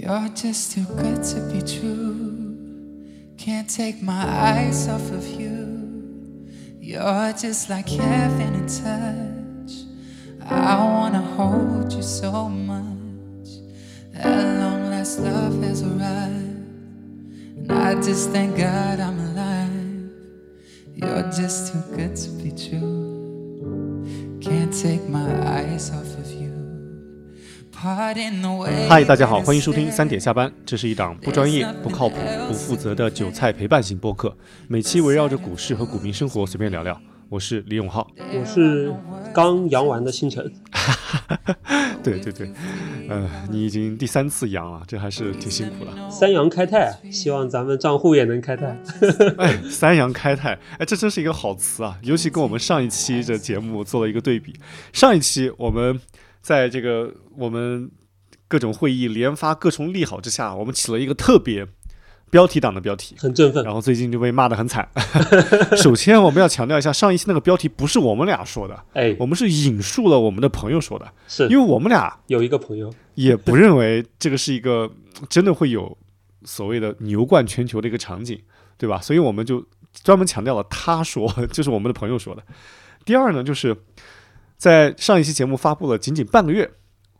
You're just too good to be true. Can't take my eyes off of you. You're just like heaven in touch. I wanna hold you so much. At long last, love has arrived. And I just thank God I'm alive. You're just too good to be true. Can't take my eyes off of you. 嗨，大家好，欢迎收听三点下班。这是一档不专业、不靠谱、不负责的韭菜陪伴型播客，每期围绕着股市和股民生活随便聊聊。我是李永浩，我是刚阳完的星辰。对对对，呃，你已经第三次阳了，这还是挺辛苦了。三阳开泰，希望咱们账户也能开泰。哎，三阳开泰，哎，这真是一个好词啊！尤其跟我们上一期的节目做了一个对比。上一期我们。在这个我们各种会议连发各种利好之下，我们起了一个特别标题党的标题，很振奋。然后最近就被骂得很惨。首先我们要强调一下，上一期那个标题不是我们俩说的，哎，我们是引述了我们的朋友说的，是因为我们俩有一个朋友也不认为这个是一个真的会有所谓的牛冠全球的一个场景，对吧？所以我们就专门强调了他说，就是我们的朋友说的。第二呢，就是。在上一期节目发布了仅仅半个月，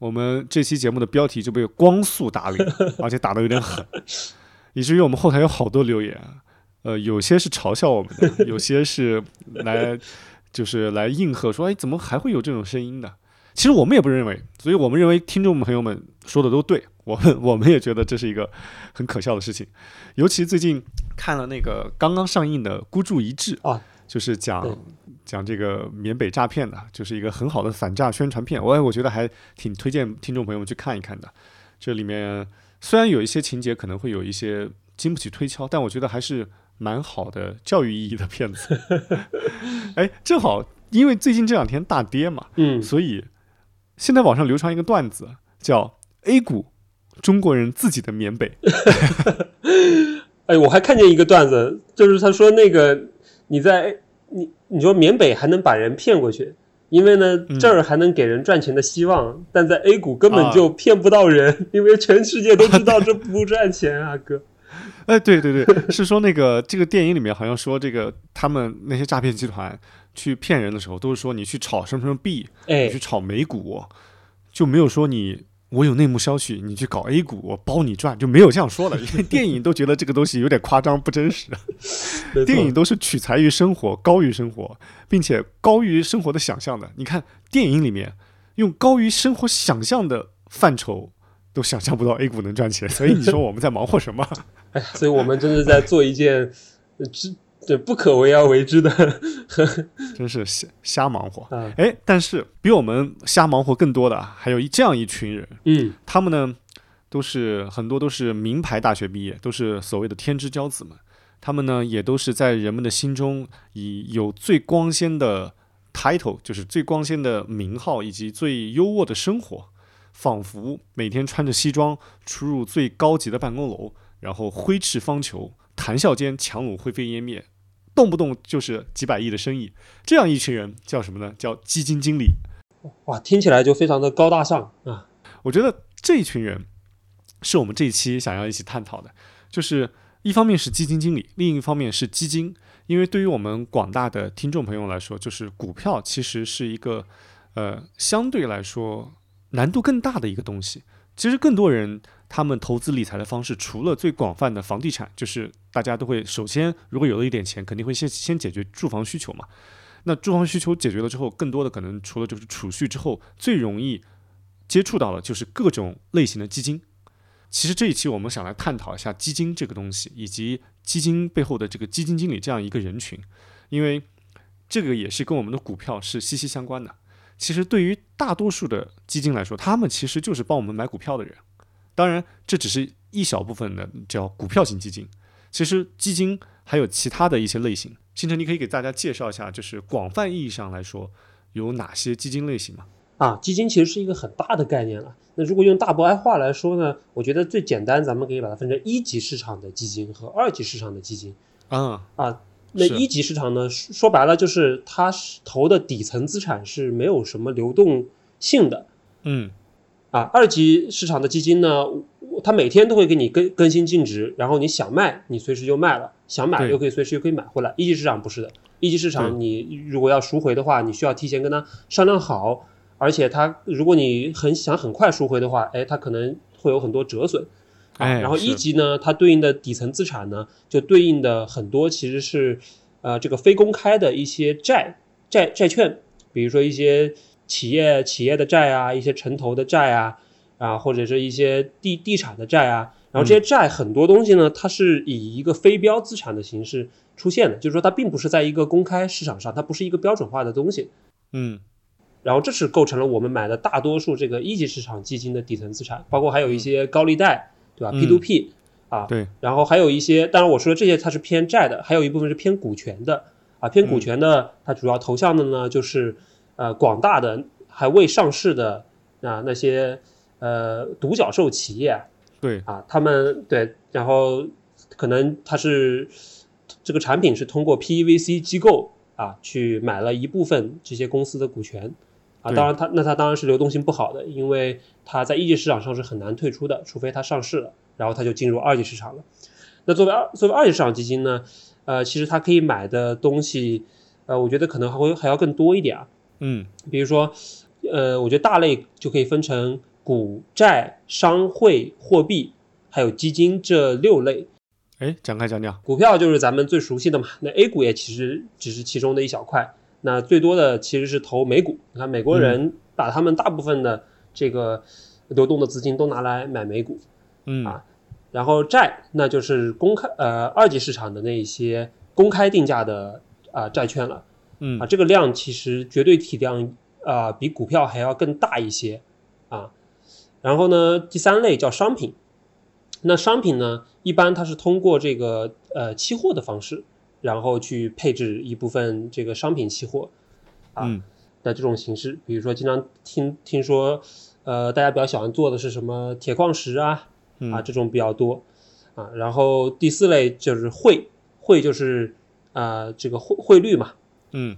我们这期节目的标题就被光速打脸，而且打得有点狠，以至于我们后台有好多留言，呃，有些是嘲笑我们的，有些是来就是来应和说，哎，怎么还会有这种声音的？其实我们也不认为，所以我们认为听众朋友们说的都对，我们 我们也觉得这是一个很可笑的事情，尤其最近看了那个刚刚上映的《孤注一掷》啊，就是讲。讲这个缅北诈骗的，就是一个很好的反诈宣传片，我我觉得还挺推荐听众朋友们去看一看的。这里面虽然有一些情节可能会有一些经不起推敲，但我觉得还是蛮好的教育意义的片子。哎，正好因为最近这两天大跌嘛，嗯，所以现在网上流传一个段子，叫 “A 股中国人自己的缅北 ”。哎，我还看见一个段子，就是他说那个你在。你你说缅北还能把人骗过去，因为呢这儿还能给人赚钱的希望，但在 A 股根本就骗不到人，因为全世界都知道这不赚钱啊，哥。哎，对对对，是说那个这个电影里面好像说这个他们那些诈骗集团去骗人的时候，都是说你去炒什么什么币，你去炒美股，就没有说你。我有内幕消息，你去搞 A 股，我包你赚，就没有这样说了。因为电影都觉得这个东西有点夸张不真实，电影都是取材于生活，高于生活，并且高于生活的想象的。你看电影里面用高于生活想象的范畴，都想象不到 A 股能赚钱，所以你说我们在忙活什么？哎，所以我们真是在做一件知。对，不可为而为之的，真是瞎瞎忙活。哎，但是比我们瞎忙活更多的还有一这样一群人。嗯，他们呢，都是很多都是名牌大学毕业，都是所谓的天之骄子们。他们呢，也都是在人们的心中以有最光鲜的 title，就是最光鲜的名号以及最优渥的生活，仿佛每天穿着西装出入最高级的办公楼，然后挥斥方遒，谈笑间强弩灰飞烟灭。动不动就是几百亿的生意，这样一群人叫什么呢？叫基金经理。哇，听起来就非常的高大上啊！我觉得这一群人是我们这一期想要一起探讨的，就是一方面是基金经理，另一方面是基金。因为对于我们广大的听众朋友来说，就是股票其实是一个呃相对来说难度更大的一个东西。其实更多人。他们投资理财的方式，除了最广泛的房地产，就是大家都会首先，如果有了一点钱，肯定会先先解决住房需求嘛。那住房需求解决了之后，更多的可能除了就是储蓄之后，最容易接触到的就是各种类型的基金。其实这一期我们想来探讨一下基金这个东西，以及基金背后的这个基金经理这样一个人群，因为这个也是跟我们的股票是息息相关的。其实对于大多数的基金来说，他们其实就是帮我们买股票的人。当然，这只是一小部分的叫股票型基金。其实基金还有其他的一些类型。星辰，你可以给大家介绍一下，就是广泛意义上来说有哪些基金类型吗？啊，基金其实是一个很大的概念了。那如果用大白话来说呢，我觉得最简单，咱们可以把它分成一级市场的基金和二级市场的基金。啊啊，那一级市场呢，说白了就是它投的底层资产是没有什么流动性的。嗯。啊，二级市场的基金呢，它每天都会给你更更新净值，然后你想卖，你随时就卖了；想买又可以随时又可以买回来。一级市场不是的，一级市场你如果要赎回的话，你需要提前跟他商量好，而且他如果你很想很快赎回的话，哎，它可能会有很多折损。哎，然后一级呢，它对应的底层资产呢，就对应的很多其实是呃这个非公开的一些债债债券，比如说一些企业企业的债啊，一些城投的债啊，啊或者是一些地地产的债啊，然后这些债很多东西呢，它是以一个非标资产的形式出现的，就是说它并不是在一个公开市场上，它不是一个标准化的东西。嗯。然后这是构成了我们买的大多数这个一级市场基金的底层资产，包括还有一些高利贷，对吧？嗯？P to P 啊，对，然后还有一些，当然我说的这些它是偏债的，还有一部分是偏股权的啊，偏股权的它主要投向的呢就是呃广大的还未上市的啊那些呃独角兽企业啊对，啊，他们对，然后可能它是这个产品是通过 PEVC 机构啊去买了一部分这些公司的股权。啊，当然它那它当然是流动性不好的，因为它在一级市场上是很难退出的，除非它上市了，然后它就进入二级市场了。那作为二作为二级市场基金呢，呃，其实它可以买的东西，呃，我觉得可能还会还要更多一点啊，嗯比如说，呃，我觉得大类就可以分成股债、商会、货币，还有基金这六类。哎，展开讲讲。股票就是咱们最熟悉的嘛，那 A 股也其实只是其中的一小块。那最多的其实是投美股。你看美国人把他们大部分的这个流动的资金都拿来买美股，嗯啊然后债那就是公开呃二级市场的那一些公开定价的啊、债券了。嗯啊，这个量其实绝对体量啊、比股票还要更大一些啊。然后呢，第三类叫商品，那商品呢，一般它是通过这个呃期货的方式，然后去配置一部分这个商品期货啊嗯的这种形式。比如说，经常听听说，呃，大家比较喜欢做的是什么铁矿石啊啊嗯这种比较多啊。然后第四类就是汇，汇就是啊、这个汇汇率嘛。嗯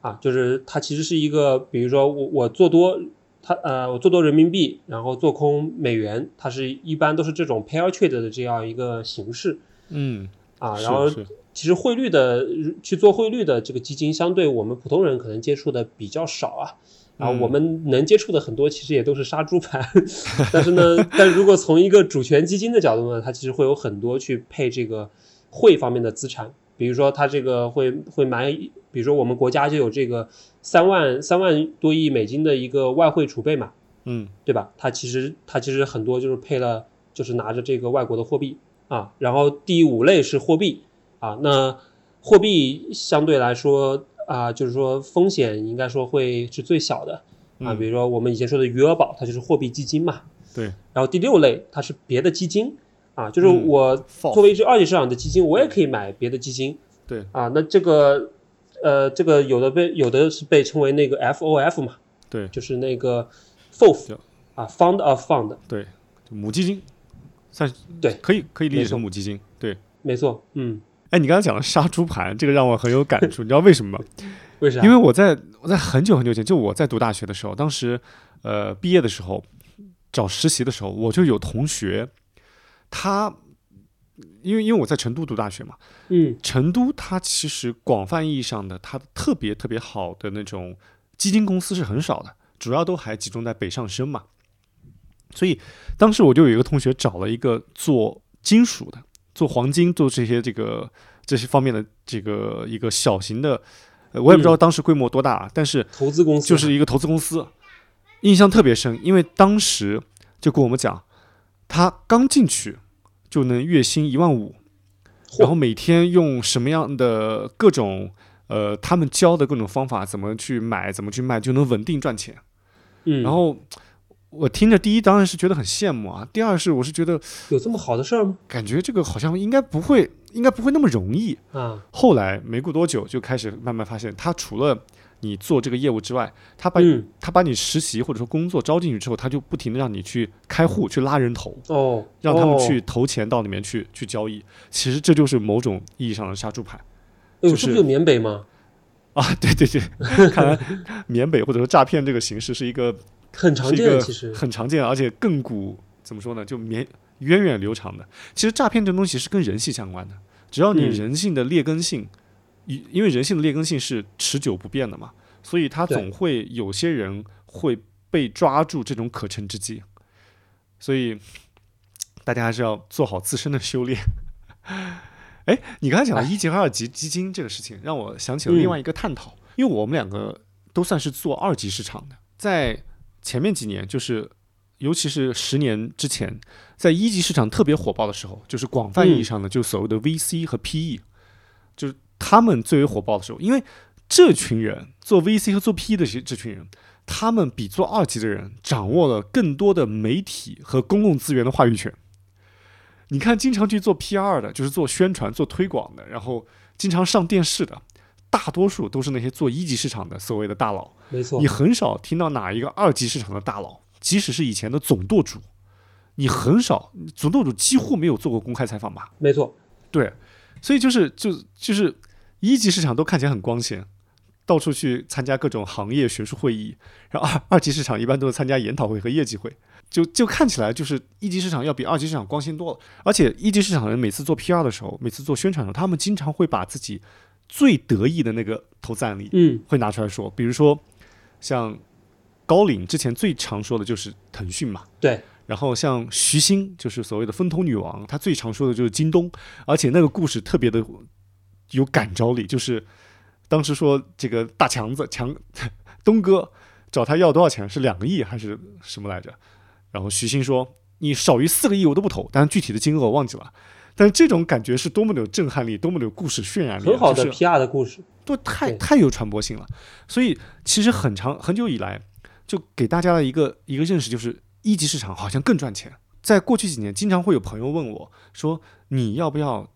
啊，就是它其实是一个，比如说我我做多它呃我做多人民币，然后做空美元，它是一般都是这种 pair trade 的这样一个形式嗯啊。然后其实汇率的去做汇率的这个基金，相对我们普通人可能接触的比较少啊。然后我嗯们能接触的很多，其实也都是杀猪盘，但是呢，但如果从一个主权基金的角度呢，它其实会有很多去配这个汇方面的资产，比如说它这个会会买，比如说我们国家就有这个三万三万多亿美金的一个外汇储备嘛，嗯对吧？它其实它其实很多就是配了，就是拿着这个外国的货币啊。然后第五类是货币啊，那货币相对来说啊，就是说风险应该说会是最小的啊。嗯比如说我们以前说的余额宝，它就是货币基金嘛。对。然后第六类它是别的基金啊，就是嗯我作为一只二级市场的基金，我也可以买别的基金。对啊，那这个呃，这个有的被有的是被称为那个 FOF 嘛，对就是那个 FOF 啊，Fund of Fund，对，母基金算是对可以可以理解成母基金。对，没错，嗯，哎，你刚才讲的杀猪盘，这个让我很有感触，你知道为什么吗？为啥？因为我在我在很久很久前，就我在读大学的时候，当时呃毕业的时候找实习的时候，我就有同学，他因为因为我在成都读大学嘛，嗯。成都它其实广泛意义上的它特别特别好的那种基金公司是很少的，主要都还集中在北上深嘛。所以当时我就有一个同学找了一个做金属的，做黄金，做这些这个这些方面的这个一个小型的，呃我也不知道当时规模多大，啊，但是投资公司就是一个投资公司，印象特别深，因为当时就跟我们讲，他刚进去就能月薪一万五，然后每天用什么样的各种呃他们教的各种方法，怎么去买，怎么去卖，就能稳定赚钱。嗯，然后我听着，第一当然是觉得很羡慕啊，第二是我是觉得有这么好的事儿吗？感觉这个好像应该不会，应该不会那么容易。啊，后来没过多久，就开始慢慢发现，他除了你做这个业务之外，他把、嗯，他把你实习或者说工作招进去之后，他就不停的让你去开户、去拉人头，哦，让他们哦去投钱到里面去去交易。其实这就是某种意义上的杀猪盘哎呦，就是这不就缅北吗？啊！对 对对，看来缅北或者说诈骗这个形式是一个很常见，其实，很常见，而且亘古怎么说呢？就绵源远流长的。其实诈骗这东西是跟人性相关的，只要你嗯人性的劣根性，因、因为人性的劣根性是持久不变的嘛，所以他总会有些人会被抓住这种可乘之机，所以大家还是要做好自身的修炼。哎，你刚才讲的哎。一级和二级基金这个事情，让我想起了另外一个探讨，因为我们两个都算是做二级市场的，在前面几年，就是尤其是十年之前，在一级市场特别火爆的时候，就是广泛意义上的就所谓的 VC 和 PE，就是他们最为火爆的时候，因为这群人做 VC 和做 PE 的这这群人，他们比做二级的人掌握了更多的媒体和公共资源的话语权。你看，经常去做 PR 的，就是做宣传、做推广的，然后经常上电视的，大多数都是那些做一级市场的所谓的大佬。没错你，很少听到哪一个二级市场的大佬，即使是以前的总舵主，你很少，总舵主几乎没有做过公开采访吧？没错，对，所以就是就就是一级市场都看起来很光鲜，到处去参加各种行业学术会议，然后二二级市场一般都是参加研讨会和业绩会，就就看起来就是一级市场要比二级市场光鲜多了。而且一级市场的人每次做 PR 的时候，每次做宣传的时候，他们经常会把自己最得意的那个投资案例嗯，会拿出来说，比如说像高瓴之前最常说的就是腾讯嘛，对，然后像徐新，就是所谓的风投女王，她最常说的就是京东，而且那个故事特别的有感召力，就是当时说这个大强子强东哥找他要多少钱，是两个亿还是什么来着？然后徐新说你少于四个亿我都不投，但是具体的金额我忘记了。但是这种感觉是多么的有震撼力，多么的有故事渲染力啊，很好的就是 PR 的故事，都太太有传播性了。所以其实很长很久以来，就给大家的一个一个认识就是，一级市场好像更赚钱。在过去几年，经常会有朋友问我说，你要不要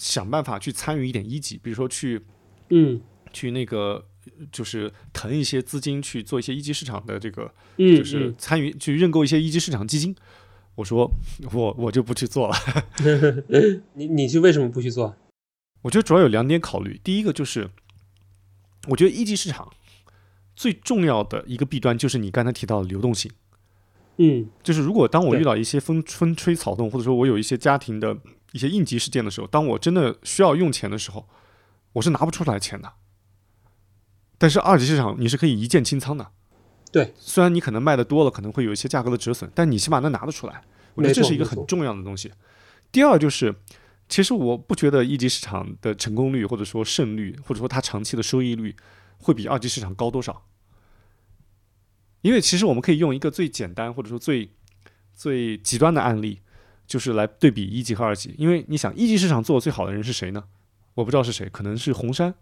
想办法去参与一点一级，比如说去嗯去那个。就是腾一些资金去做一些一级市场的这个，嗯，就是嗯参与去认购一些一级市场基金。我说我我就不去做了。你你是为什么不去做？我觉得主要有两点考虑，第一个就是，我觉得一级市场最重要的一个弊端就是你刚才提到的流动性，嗯就是如果当我遇到一些风风吹草动，或者说我有一些家庭的一些应急事件的时候，当我真的需要用钱的时候，我是拿不出来钱的。但是二级市场你是可以一键清仓的，对，虽然你可能卖的多了，可能会有一些价格的折损，但你起码能拿得出来。我觉得这是一个很重要的东西。第二就是，其实我不觉得一级市场的成功率或者说胜率，或者说它长期的收益率会比二级市场高多少。因为其实我们可以用一个最简单或者说最最极端的案例，就是来对比一级和二级。因为你想，一级市场做的最好的人是谁呢？我不知道是谁，可能是红杉，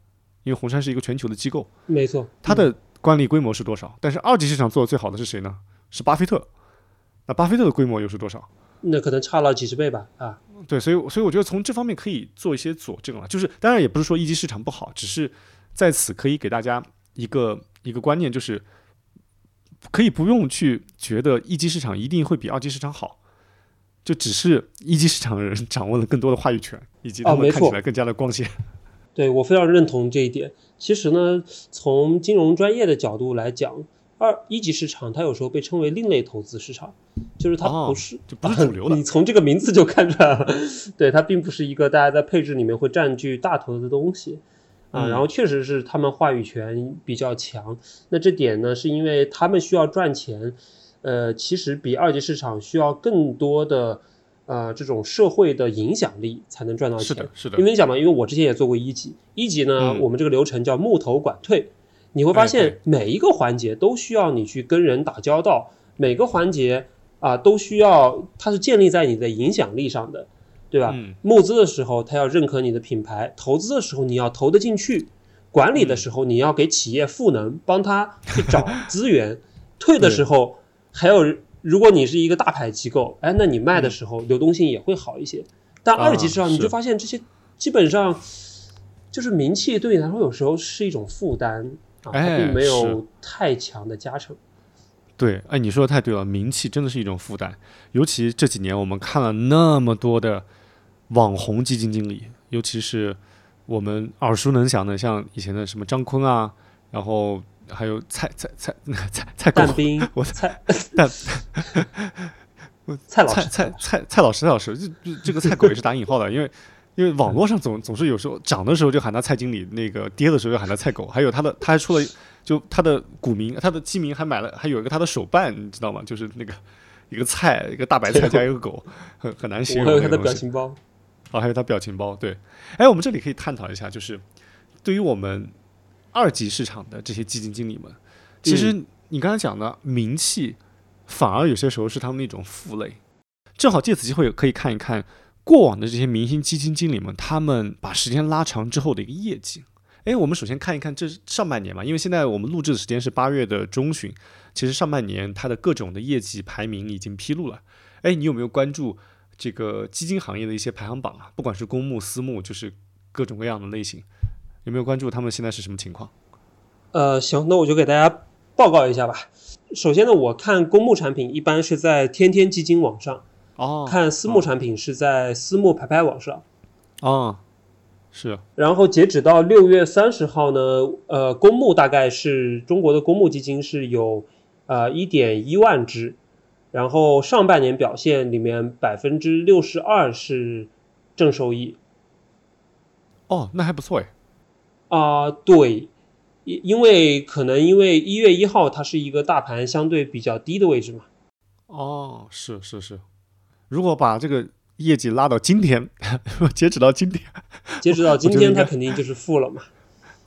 因为红杉是一个全球的机构，没错，它的管理规模是多少？但是二级市场做的最好的是谁呢？是巴菲特。那巴菲特的规模又是多少？那可能差了几十倍吧啊，对，所以所以我觉得从这方面可以做一些佐证了。就是当然也不是说一级市场不好，只是在此可以给大家一个一个观念，就是可以不用去觉得一级市场一定会比二级市场好，就只是一级市场的人掌握了更多的话语权，以及他们看起来更加的光鲜。对我非常认同这一点。其实呢，从金融专业的角度来讲，二一级市场它有时候被称为另类投资市场，就是它哦不是、就不是主流的 你从这个名字就看出来了，对，它并不是一个大家在配置里面会占据大头的东西。啊，嗯然后确实是他们话语权比较强，那这点呢，是因为他们需要赚钱，呃，其实比二级市场需要更多的呃这种社会的影响力才能赚到钱。是的，是的因，为你想嘛，因为我之前也做过一级，一级呢，嗯我们这个流程叫募投管退，你会发哎现每一个环节都需要你去跟人打交道，每个环节啊、都需要它是建立在你的影响力上的，对吧？嗯募资的时候，他要认可你的品牌；投资的时候，你要投得进去；管理的时候，你要给企业赋能，帮他去找 资源；退的时候，还有如果你是一个大牌机构，哎，那你卖的时候流动性也会好一些。但二级市场，啊你就发现这些基本上就是名气对你来说有时候是一种负担啊，并没有太强的加成。对，哎，你说的太对了，名气真的是一种负担，尤其这几年我们看了那么多的网红基金经理，尤其是我们耳熟能详的，像以前的什么张坤啊，然后还有蔡蔡蔡那蔡蔡狗但兵我蔡蔡 蔡老师，蔡蔡蔡老师，蔡老师，这这这个蔡狗也是打引号的，因为因为网络上总总是有时候涨的时候就喊他蔡经理，那个跌的时候就喊他蔡狗，还有他的他还出了就他的股民，他的基民还买了，还有一个他的手办，你知道吗？就是那个一个菜，一个大白 菜加一个狗，很很难形容还有他的。表情包。哦，还有他表情包，对。哎，我们这里可以探讨一下，就是对于我们二级市场的这些基金经理们，其实你刚才讲的名气，反而有些时候是他们的一种负累。正好借此机会可以看一看过往的这些明星基金经理们，他们把时间拉长之后的一个业绩。哎，我们首先看一看这上半年嘛，因为现在我们录制的时间是八月的中旬，其实上半年它的各种的业绩排名已经披露了。哎，你有没有关注这个基金行业的一些排行榜啊？不管是公募、私募，就是各种各样的类型，有没有关注他们现在是什么情况？呃，行，那我就给大家报告一下吧。首先呢，我看公募产品一般是在天天基金网上，哦，看私募产品是在私募排排网上。哦，是然后截止到六月三十号呢，呃，公募大概是中国的公募基金是有呃一点一万只，然后上半年表现里面百分之六十二是正收益哦，那还不错哎。啊、对，因因为可能因为一月一号它是一个大盘相对比较低的位置嘛，哦，是是是，如果把这个业绩拉到今天，截止到今天，截止到今天它肯定就是负了嘛。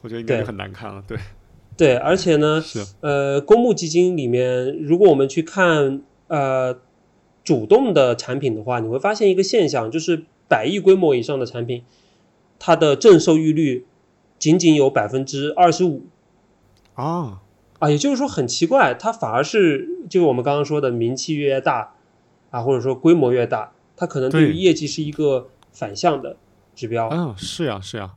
我觉得应该就很难看了。对，对，而且呢，是呃，公募基金里面，如果我们去看呃主动的产品的话，你会发现一个现象，就是百亿规模以上的产品，它的正收益率仅仅有百分之二十五啊，啊，也就是说很奇怪，它反而是就是我们刚刚说的名气越大啊，或者说规模越大，它可能对于业绩是一个反向的指标。嗯，是呀是呀，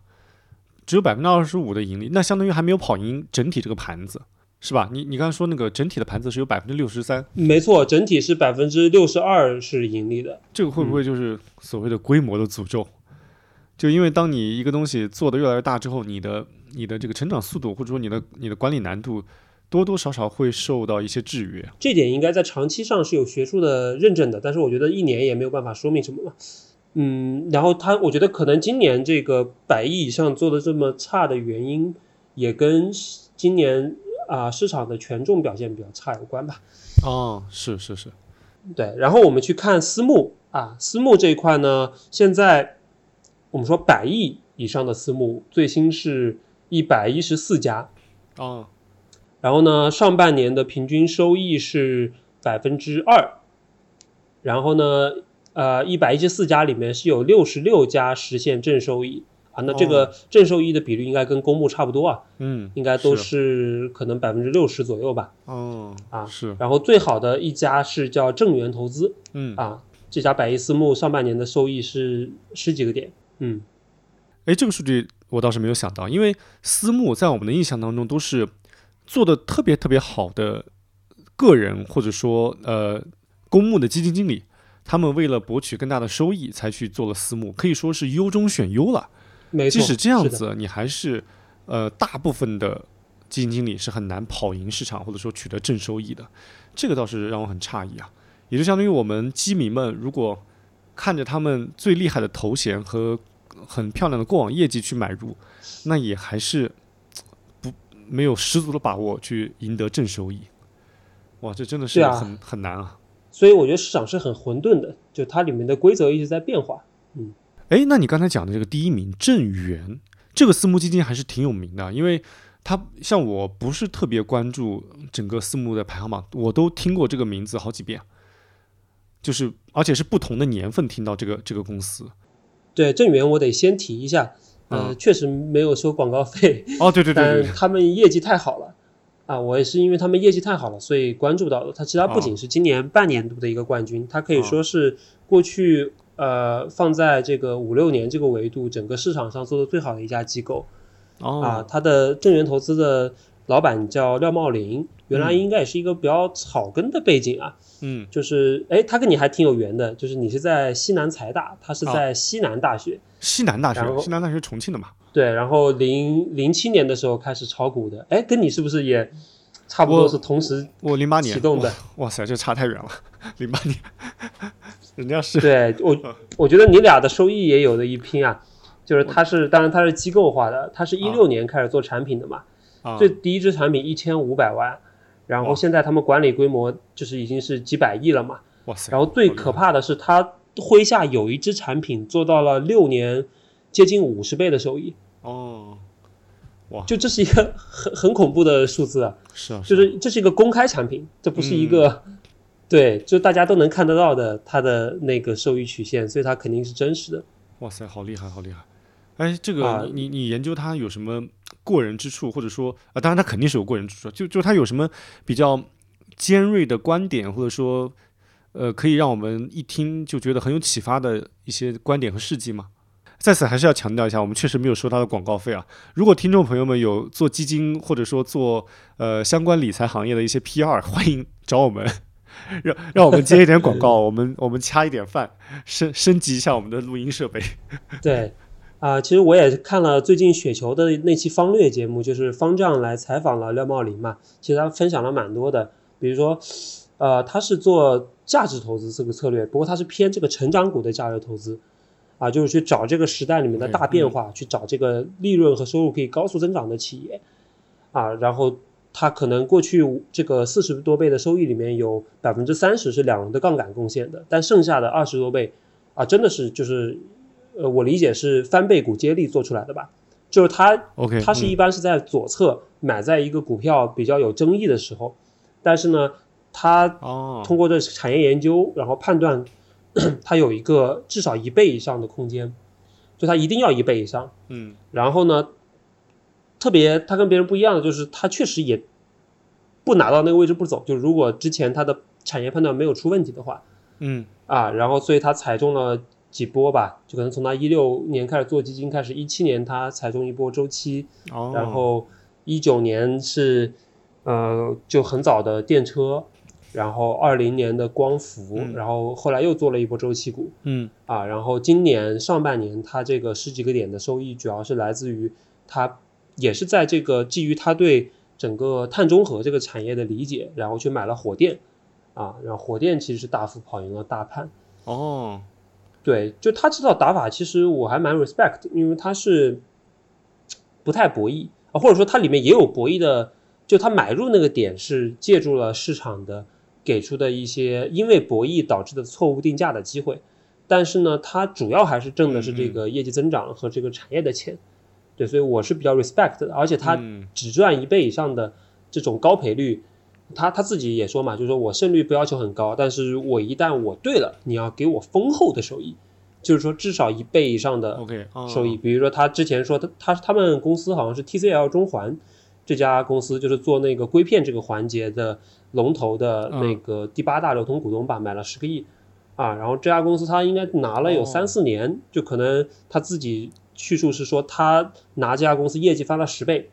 只有百分之二十五的盈利，那相当于还没有跑赢整体这个盘子，是吧？你你刚才说那个整体的盘子是有百分之六十三，没错，整体是百分之六十二是盈利的。这个会不会就是所谓的规模的诅咒？就因为当你一个东西做得越来越大之后，你的你的这个成长速度或者说你的你的管理难度多多少少会受到一些制约。这点应该在长期上是有学术的认证的，但是我觉得一年也没有办法说明什么嘛。嗯，然后他，我觉得可能今年这个百亿以上做的这么差的原因，也跟今年啊、市场的权重表现比较差有关吧。哦，是是是，对，然后我们去看私募啊，私募这一块呢，现在我们说百亿以上的私募，最新是一百一十四家，啊，然后呢，上半年的平均收益是百分之二，然后呢，呃，一百一十四家里面是有六十六家实现正收益。啊，那这个正收益的比率应该跟公募差不多啊，嗯，应该都是可能百分之六十左右吧哦，啊是，然后最好的一家是叫正源投资嗯，啊，这家百亿私募上半年的收益是十几个点，嗯，哎，这个数据我倒是没有想到，因为私募在我们的印象当中都是做的特别特别好的个人或者说呃公募的基金经理，他们为了博取更大的收益才去做了私募，可以说是优中选优了。没错，即使这样，子，你还是呃大部分的基金经理是很难跑赢市场或者说取得正收益的，这个倒是让我很诧异啊。也就相当于我们基民们如果看着他们最厉害的头衔和很漂亮的过往业绩去买入，那也还是不没有十足的把握去赢得正收益。哇，这真的是很、很难啊！所以我觉得市场是很混沌的，就它里面的规则一直在变化。嗯诶，那你刚才讲的这个第一名正源，这个私募基金还是挺有名的，因为它像我不是特别关注整个私募的排行榜，我都听过这个名字好几遍，就是而且是不同的年份听到这个这个公司。对正源，我得先提一下，呃，嗯确实没有收广告费，哦，对对对对对，但他们业绩太好了啊！我也是因为他们业绩太好了，所以关注到的。它其实它不仅是今年半年度的一个冠军，它可以说是过去呃放在这个五六年这个维度，整个市场上做的最好的一家机构啊。哦，它的正源投资的老板叫廖茂林，原来嗯应该也是一个比较草根的背景啊。嗯，就是哎，他跟你还挺有缘的，就是你是在西南财大，他是在西南大学。西南大学，西南大学重庆的嘛，对，然后零零七年的时候开始炒股的，哎，跟你是不是也差不多是同时？我零八年启动的哇，塞，这差太远了，零八年，人家是对我，我觉得你俩的收益也有的一拼啊。就是他是，当然他是机构化的，他是一六年开始做产品的嘛，啊最第一支产品一千五百万，然后现在他们管理规模就是已经是几百亿了嘛。哇塞，然后最可怕的是，他麾下有一支产品做到了六年接近五十倍的收益，哦，哇就这是一个很很恐怖的数字啊！是啊，就是是这是一个公开产品，这不是一个、对，就大家都能看得到的它的那个收益曲线，所以它肯定是真实的。哇塞，好厉害，好厉害！哎，这个你你研究它有什么过人之处，或者说啊，当然他肯定是有过人之处，就就他有什么比较尖锐的观点，或者说呃，可以让我们一听就觉得很有启发的一些观点和事迹吗？在此还是要强调一下，我们确实没有收他的广告费啊。如果听众朋友们有做基金或者说做呃相关理财行业的一些 PR，欢迎找我们，让让我们接一点广告，我们我们掐一点饭，升升级一下我们的录音设备。对，啊、其实我也看了最近雪球的那期方略节目，就是方丈来采访了廖茂林嘛，其实他分享了蛮多的，比如说，呃，他是做价值投资这个策略，不过他是偏这个成长股的价值投资，啊，就是去找这个时代里面的大变化，去找这个利润和收入可以高速增长的企业，啊，然后他可能过去这个四十多倍的收益里面有百分之三十是两轮的杠杆贡献的，但剩下的二十多倍啊，真的是就是，呃，我理解是翻倍股接力做出来的吧，就是它 OK，它是嗯。一般是在左侧买在一个股票比较有争议的时候，但是呢，它哦，通过这产业研究，然后判断它有一个至少一倍以上的空间，就它一定要一倍以上。嗯。然后呢，特别它跟别人不一样的就是它确实也不拿到那个位置不走，就如果之前它的产业判断没有出问题的话嗯。啊，然后所以它踩中了几波吧，就可能从他一六年开始做基金开始，一七年他踩中一波周期，哦，然后一九年是呃就很早的电车，然后二零年的光伏，嗯。然后后来又做了一波周期股。嗯。啊，然后今年上半年他这个十几个点的收益主要是来自于他也是在这个基于他对整个碳中和这个产业的理解，然后去买了火电。啊，然后火电其实是大幅跑赢了大盘。哦，对，就他这套打法，其实我还蛮 respect，因为他是不太博弈啊，或者说它里面也有博弈的，就他买入那个点是借助了市场的给出的一些因为博弈导致的错误定价的机会，但是呢，它主要还是挣的是这个业绩增长和这个产业的钱，对，所以我是比较 respect 的，而且它嗯。只赚一倍以上的这种高赔率。他他自己也说嘛，就是说我胜率不要求很高，但是我一旦我对了，你要给我丰厚的收益，就是说至少一倍以上的收益。比如说他之前说他他他们公司好像是 TCL 中环这家公司，就是做那个硅片这个环节的龙头的嗯那个第八大流通股东吧，买了十个亿啊。然后这家公司他应该拿了有哦三四年，就可能他自己叙述是说他拿这家公司业绩翻了十倍，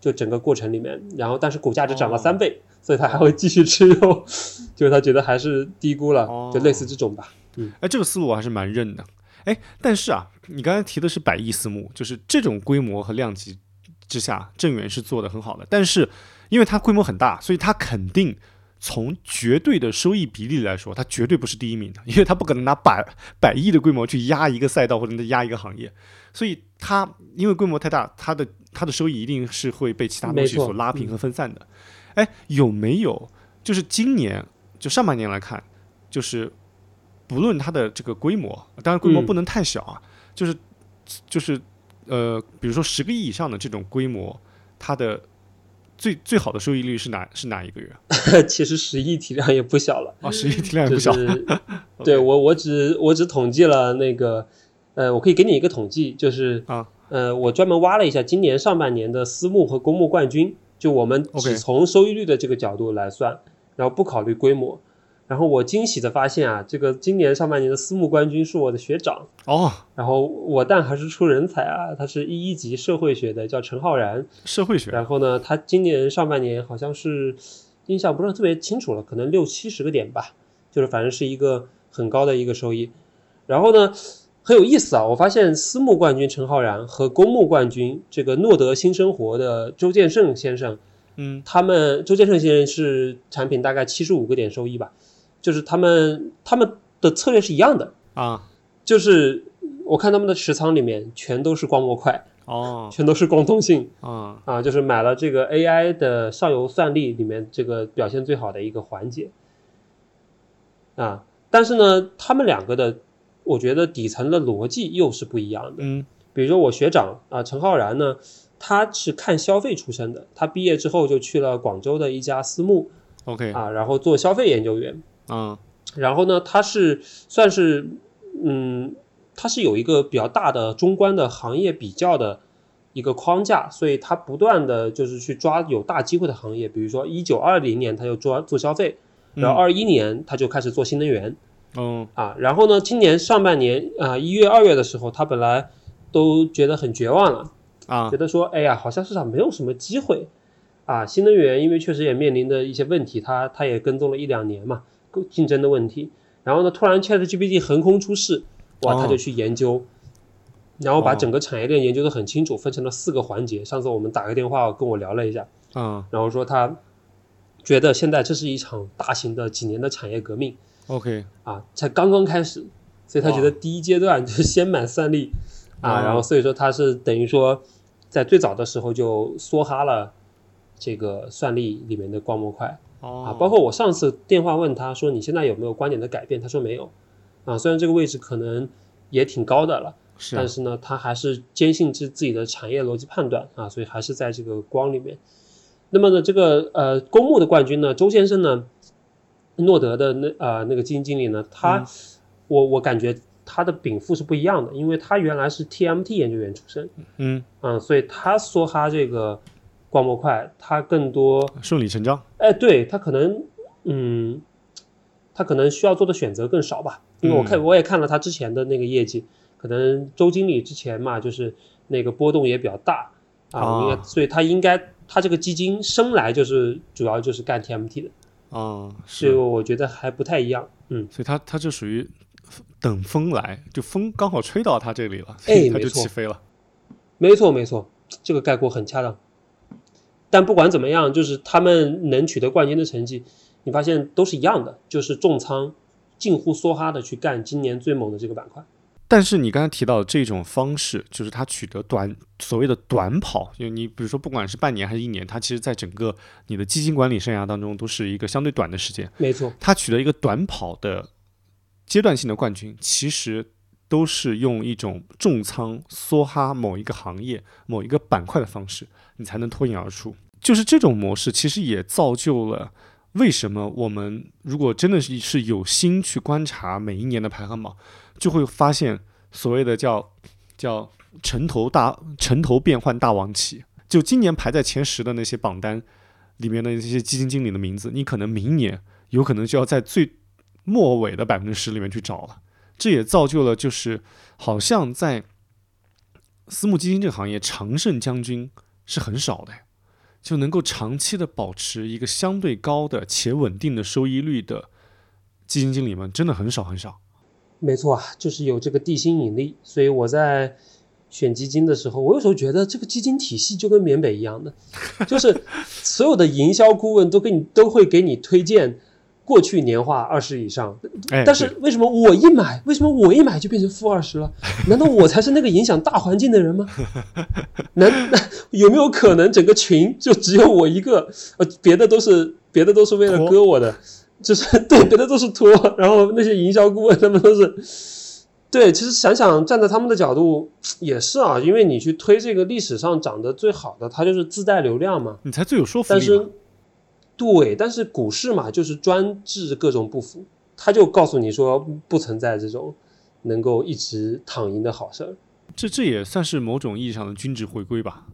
就整个过程里面，然后但是股价只涨了三倍，所以他还会继续吃肉，就是他觉得还是低估了，哦就类似这种吧。哎，这个思路我还是蛮认的。哎，但是啊，你刚才提的是百亿私募，就是这种规模和量级之下，正源是做的很好的。但是因为它规模很大，所以它肯定从绝对的收益比例来说，它绝对不是第一名的，因为它不可能拿百百亿的规模去压一个赛道或者压一个行业，所以它因为规模太大，它的它的收益一定是会被其他东西所拉平和分散的。哎，有没有就是今年就上半年来看，就是不论它的这个规模，当然规模嗯不能太小啊，就是就是呃，比如说十个亿以上的这种规模，它的最最好的收益率是哪是哪一个月 其实十亿体量也不小了。啊？十亿体量也不小，是 对我我只我只统计了那个，呃，我可以给你一个统计，就是啊，呃，我专门挖了一下今年上半年的私募和公募冠军，就我们只从收益率的这个角度来算，然后不考虑规模。然后我惊喜的发现啊，这个今年上半年的私募冠军是我的学长，哦，然后我但还是出人才啊，他是一一级社会学的，叫陈浩然，社会学。然后呢，他今年上半年好像是印象不是特别清楚了，可能六七十个点吧，就是反正是一个很高的一个收益。然后呢，很有意思啊，我发现私募冠军陈浩然和公募冠军这个诺德新生活的周建胜先生，嗯他们周建胜先生是产品大概七十五个点收益吧，就是他们他们的策略是一样的，啊，就是我看他们的持仓里面全都是光模块，哦，全都是光通信啊，啊，就是买了这个 AI 的上游算力里面这个表现最好的一个环节啊。但是呢，他们两个的，我觉得底层的逻辑又是不一样的。嗯比如说我学长啊，陈浩然呢，他是看消费出身的，他毕业之后就去了广州的一家私募，OK，啊，然后做消费研究员。啊，然后呢，他是算是嗯，他是有一个比较大的中观的行业比较的一个框架，所以他不断的就是去抓有大机会的行业，比如说一九二零年他就做做消费，然后二一年他就开始做新能源。嗯啊，然后呢，今年上半年啊，一月、二月的时候，他本来都觉得很绝望了，啊觉，得说，哎呀，好像市场没有什么机会啊。新能源因为确实也面临的一些问题，他他也跟踪了一两年嘛，够竞争的问题。然后呢，突然 ChatGPT 横空出世，哇，他就去研究，然后把哦整个产业链研究的很清楚，分成了四个环节。上次我们打个电话跟我聊了一下，嗯然后说他觉得现在这是一场大型的几年的产业革命。，OK，啊，才刚刚开始，所以他觉得第一阶段就是先买算力啊，哦。然后所以说他是等于说在最早的时候就梭哈了这个算力里面的光模块啊，哦，包括我上次电话问他说你现在有没有观点的改变，他说没有。啊，虽然这个位置可能也挺高的了，是。啊但是呢，他还是坚信自自己的产业逻辑判断啊，所以还是在这个光里面。那么呢，这个呃公募的冠军呢，周先生呢，诺德的那呃那个基金经理呢，他、嗯。我我感觉他的禀赋是不一样的，因为他原来是 TMT 研究员出身，嗯，嗯，所以他梭哈这个光模块，他更多顺理成章，哎，对他可能，嗯，他可能需要做的选择更少吧，因为我看、嗯。我也看了他之前的那个业绩，可能周经理之前嘛，就是那个波动也比较大。啊，我应该，啊所以他应该他这个基金生来就是主要就是干 TMT 的，啊，是，我觉得还不太一样，嗯，所以它它就属于等风来，就风刚好吹到它这里了，哎 没错起飞了，没错没错，这个概括很恰当。但不管怎么样，就是他们能取得冠军的成绩，你发现都是一样的，就是重仓，近乎梭哈的去干今年最猛的这个板块。但是你刚才提到的这种方式，就是它取得短所谓的短跑，就你比如说不管是半年还是一年，它其实在整个你的基金管理生涯当中都是一个相对短的时间。没错，它取得一个短跑的阶段性的冠军，其实都是用一种重仓梭哈某一个行业、某一个板块的方式，你才能脱颖而出。就是这种模式，其实也造就了为什么我们如果真的是是有心去观察每一年的排行榜，就会发现所谓的叫叫城头大城头变换大王旗。就今年排在前十的那些榜单里面的那些基金经理的名字，你可能明年有可能就要在最末尾的百分之十里面去找了。这也造就了，就是好像在私募基金这个行业，常胜将军是很少的，就能够长期的保持一个相对高的且稳定的收益率的基金经理们，真的很少很少。没错啊，就是有这个地心引力。所以我在选基金的时候，我有时候觉得这个基金体系就跟缅北一样的，就是所有的营销顾问都给你都会给你推荐过去年化二十以上，哎，但是为什么我一买，为什么我一买就变成负二十了？难道我才是那个影响大环境的人吗？难 有没有可能整个群就只有我一个？呃，别的都是别的都是为了割我的，就是 对，别的都是托。然后那些营销顾问他们都是，对，其实想想站在他们的角度也是啊，因为你去推这个历史上涨得最好的，它就是自带流量嘛。你才最有说服力但。是，对，但是股市嘛，就是专治各种不服，他就告诉你说不存在这种能够一直躺赢的好事儿。这这也算是某种意义上的均值回归吧。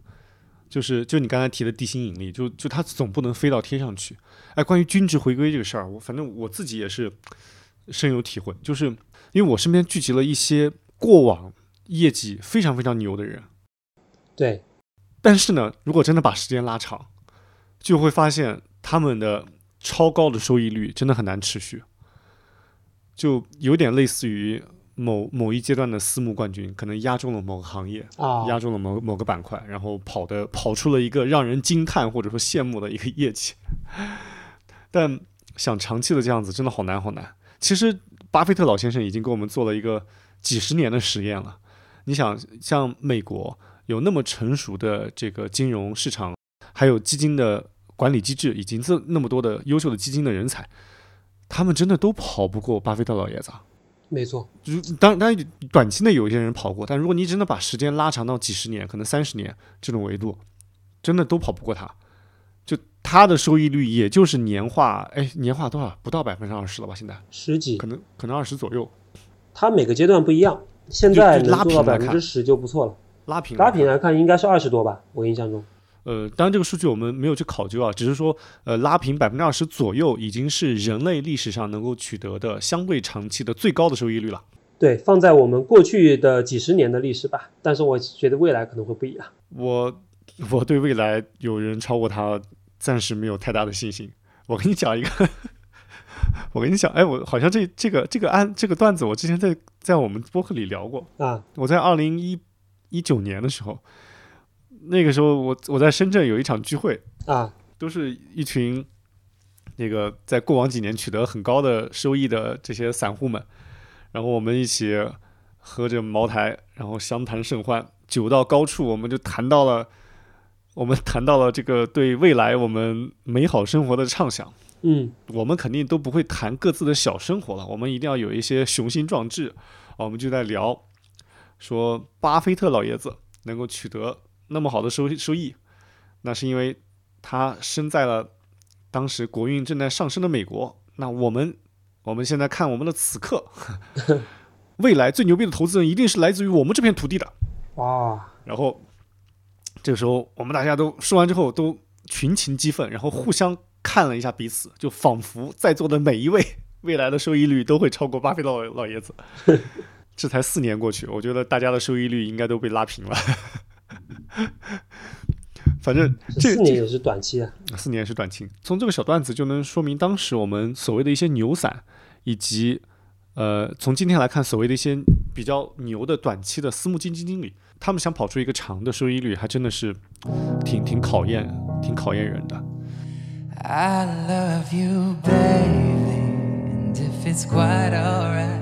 就是就你刚才提的地心引力，就就它总不能飞到天上去。哎，关于均值回归这个事儿，我反正我自己也是深有体会，就是因为我身边聚集了一些过往业绩非常非常牛的人，对，但是呢，如果真的把时间拉长，就会发现他们的超高的收益率真的很难持续，就有点类似于某某一阶段的私募冠军，可能压中了某个行业，啊，压中了某某个板块，然后跑的跑出了一个让人惊叹或者说羡慕的一个业绩。但想长期的这样子真的好难好难。其实巴菲特老先生已经给我们做了一个几十年的实验了。你想，像美国有那么成熟的这个金融市场，还有基金的管理机制，以及这那么多的优秀的基金的人才，他们真的都跑不过巴菲特老爷子。没错，如当当然短期内有一些人跑过，但如果你真的把时间拉长到几十年，可能三十年这种维度，真的都跑不过他。就他的收益率，也就是年化，哎，年化多少？不到百分之二十了吧？现在十几，可能可能二十左右。它每个阶段不一样，现在拉能做到百分之十就不错了。拉平拉平来看，应该是二十多吧，我印象中。呃，当然这个数据我们没有去考究啊，只是说，呃，拉平百分之二十左右，已经是人类历史上能够取得的相对长期的最高的收益率了。对，放在我们过去的几十年的历史吧，但是我觉得未来可能会不一样。我我对未来有人超过他，暂时没有太大的信心。我跟你讲一个，我跟你讲，哎，我好像这这个这个案这个段子，我之前在在我们播客里聊过。啊，我在二零一一九年的时候，那个时候我我在深圳有一场聚会，啊，都是一群那个在过往几年取得很高的收益的这些散户们，然后我们一起喝着茅台，然后相谈甚欢，酒到高处，我们就谈到了，我们谈到了这个对未来我们美好生活的畅想。嗯，我们肯定都不会谈各自的小生活了，我们一定要有一些雄心壮志啊！我们就在聊，说巴菲特老爷子能够取得那么好的收收益，那是因为他生在了当时国运正在上升的美国。那我们我们现在看我们的此刻，未来最牛逼的投资人一定是来自于我们这片土地的。哇，然后这个时候，我们大家都说完之后都群情激愤，然后互相看了一下彼此，就仿佛在座的每一位 未来的收益率都会超过巴菲特老老爷子。这才四年过去，我觉得大家的收益率应该都被拉平了。反正这四年也是短期啊。四年也是短期，从这个小段子就能说明当时我们所谓的一些牛散，以及呃，从今天来看，所谓的一些比较牛的短期的私募基金经理，他们想跑出一个长的收益率，还真的是挺挺考验、挺考验人的。I love you, baby. And if it's quite alright,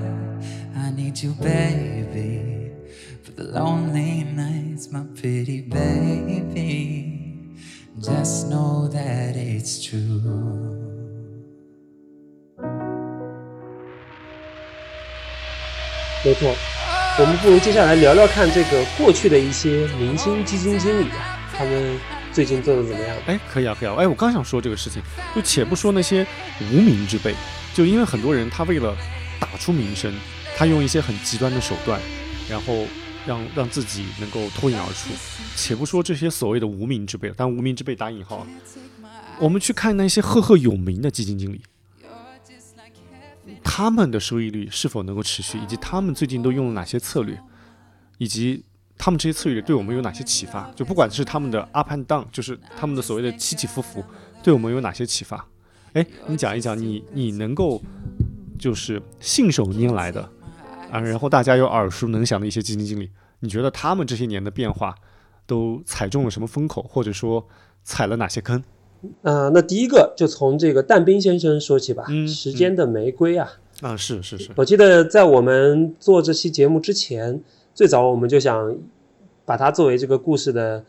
I need you, baby. The lonely nights, my pretty baby. Just know that it's true. 没错，我们不如接下来聊聊看这个过去的一些明星基金经理啊，他们最近做的怎么样？哎，可以啊，可以啊。哎，我刚想说这个事情，就且不说那些无名之辈，就因为很多人他为了打出名声，他用一些很极端的手段，然后让让自己能够脱颖而出。且不说这些所谓的无名之辈，但无名之辈打引号，我们去看那些赫赫有名的基金经理，他们的收益率是否能够持续，以及他们最近都用了哪些策略，以及他们这些策略对我们有哪些启发？就不管是他们的 up and down，就是他们的所谓的起起伏伏，对我们有哪些启发？哎，你讲一讲你你能够就是信手拈来的啊，然后大家又耳熟能详的一些基金经理，你觉得他们这些年的变化都踩中了什么风口，或者说踩了哪些坑？啊、那第一个就从这个但斌先生说起吧。嗯时间的玫瑰啊，啊，是是是，我记得在我们做这期节目之前，最早我们就想把它作为这个故事的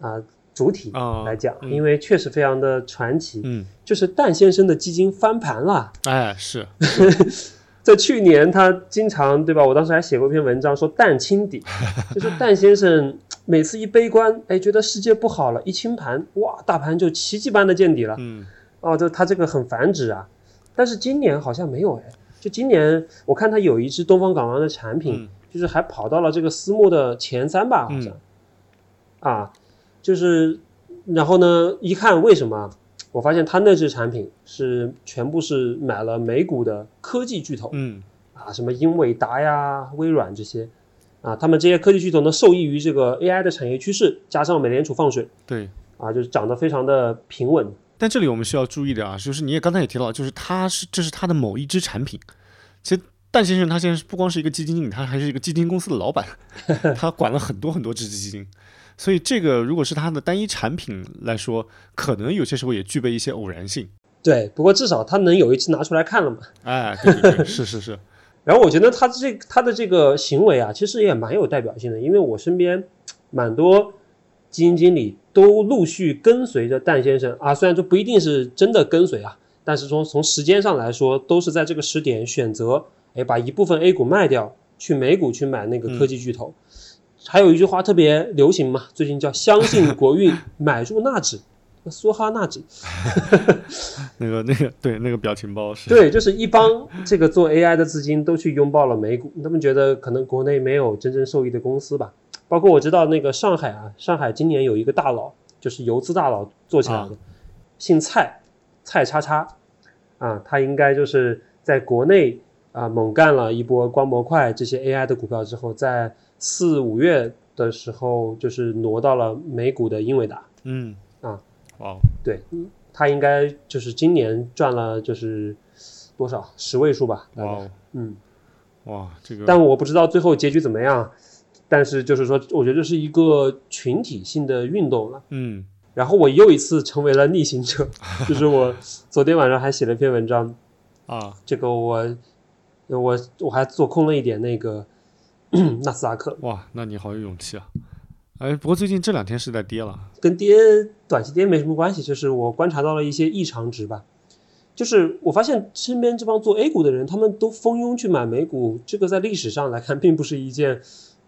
啊、主体啊来讲，嗯因为确实非常的传奇。嗯，就是蛋先生的基金翻盘了。哎，是，在去年，他经常对吧？我当时还写过一篇文章，说蛋清底，就是蛋先生 每次一悲观，哎，觉得世界不好了，一清盘，哇，大盘就奇迹般的见底了。嗯哦，就他这个很繁殖啊。但是今年好像没有哎，就今年我看他有一只东方港湾的产品，嗯就是还跑到了这个私募的前三吧，好像。啊，就是然后呢，一看为什么？我发现他那支产品是全部是买了美股的科技巨头，嗯啊，什么英伟达呀、微软这些，啊，他们这些科技巨头呢，受益于这个 AI 的产业趋势，加上美联储放水，对。啊，就是涨得非常的平稳。但这里我们需要注意的啊，就是你也刚才也提到，就是它是这是它的某一支产品。其实蛋先生他现在是不光是一个基金经理，他还是一个基金公司的老板，他管了很多很多只基金。所以这个如果是他的单一产品来说，可能有些时候也具备一些偶然性。对，不过至少他能有一次拿出来看了嘛。哎，对对对，是是是。然后我觉得他这他的这个行为啊，其实也蛮有代表性的，因为我身边蛮多基金经理都陆续跟随着蛋先生啊，虽然这不一定是真的跟随啊，但是从从时间上来说，都是在这个时点选择，哎，把一部分 A 股卖掉，去美股去买那个科技巨头。还有一句话特别流行嘛，最近叫“相信国运，买入纳指”，梭哈纳指。那个那个对那个表情包是对，就是一帮这个做 AI 的资金都去拥抱了美股，他们觉得可能国内没有真正受益的公司吧。包括我知道那个上海啊，上海今年有一个大佬，就是游资大佬做起来的，姓蔡，蔡叉叉，啊，他应该就是在国内啊猛干了一波光模块这些 AI 的股票之后，在四五月的时候就是挪到了美股的英伟达，嗯啊，哇，对，他应该就是今年赚了就是多少十位数吧，大概哇嗯。哇，这个但我不知道最后结局怎么样。但是就是说，我觉得这是一个群体性的运动了。嗯然后我又一次成为了逆行者，就是我昨天晚上还写了一篇文章，啊这个我我我还做空了一点那个 纳斯达克，哇，那你好有勇气啊！哎，不过最近这两天是在跌了，跟跌短期跌没什么关系，就是我观察到了一些异常值吧。就是我发现身边这帮做 A 股的人，他们都蜂拥去买美股，这个在历史上来看，并不是一件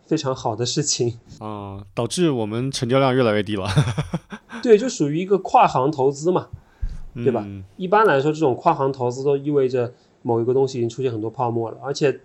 非常好的事情。啊，导致我们成交量越来越低了，对，就属于一个跨行投资嘛。对吧嗯一般来说，这种跨行投资都意味着某一个东西已经出现很多泡沫了，而且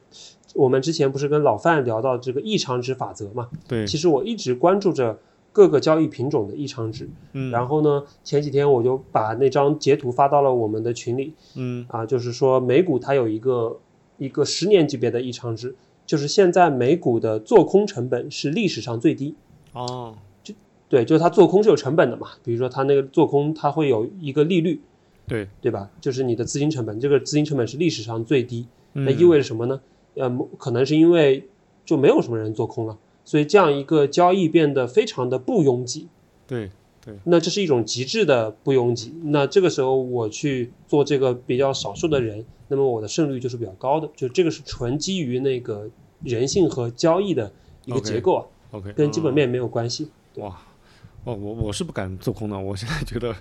我们之前不是跟老范聊到这个异常值法则嘛？对，其实我一直关注着各个交易品种的异常值，嗯，然后呢，前几天我就把那张截图发到了我们的群里。嗯。啊，就是说美股它有一个一个十年级别的异常值，就是现在美股的做空成本是历史上最低。哦，就对，就是它做空是有成本的嘛，比如说它那个做空它会有一个利率，对，对吧？就是你的资金成本，这个资金成本是历史上最低，那那意味着什么呢？呃，可能是因为就没有什么人做空了，所以这样一个交易变得非常的不拥挤。对对，那这是一种极致的不拥挤。那这个时候我去做这个比较少数的人，那么我的胜率就是比较高的。就这个是纯基于那个人性和交易的一个结构啊 OK，跟基本哦面没有关系。哇，哦，我我是不敢做空的，我现在觉得，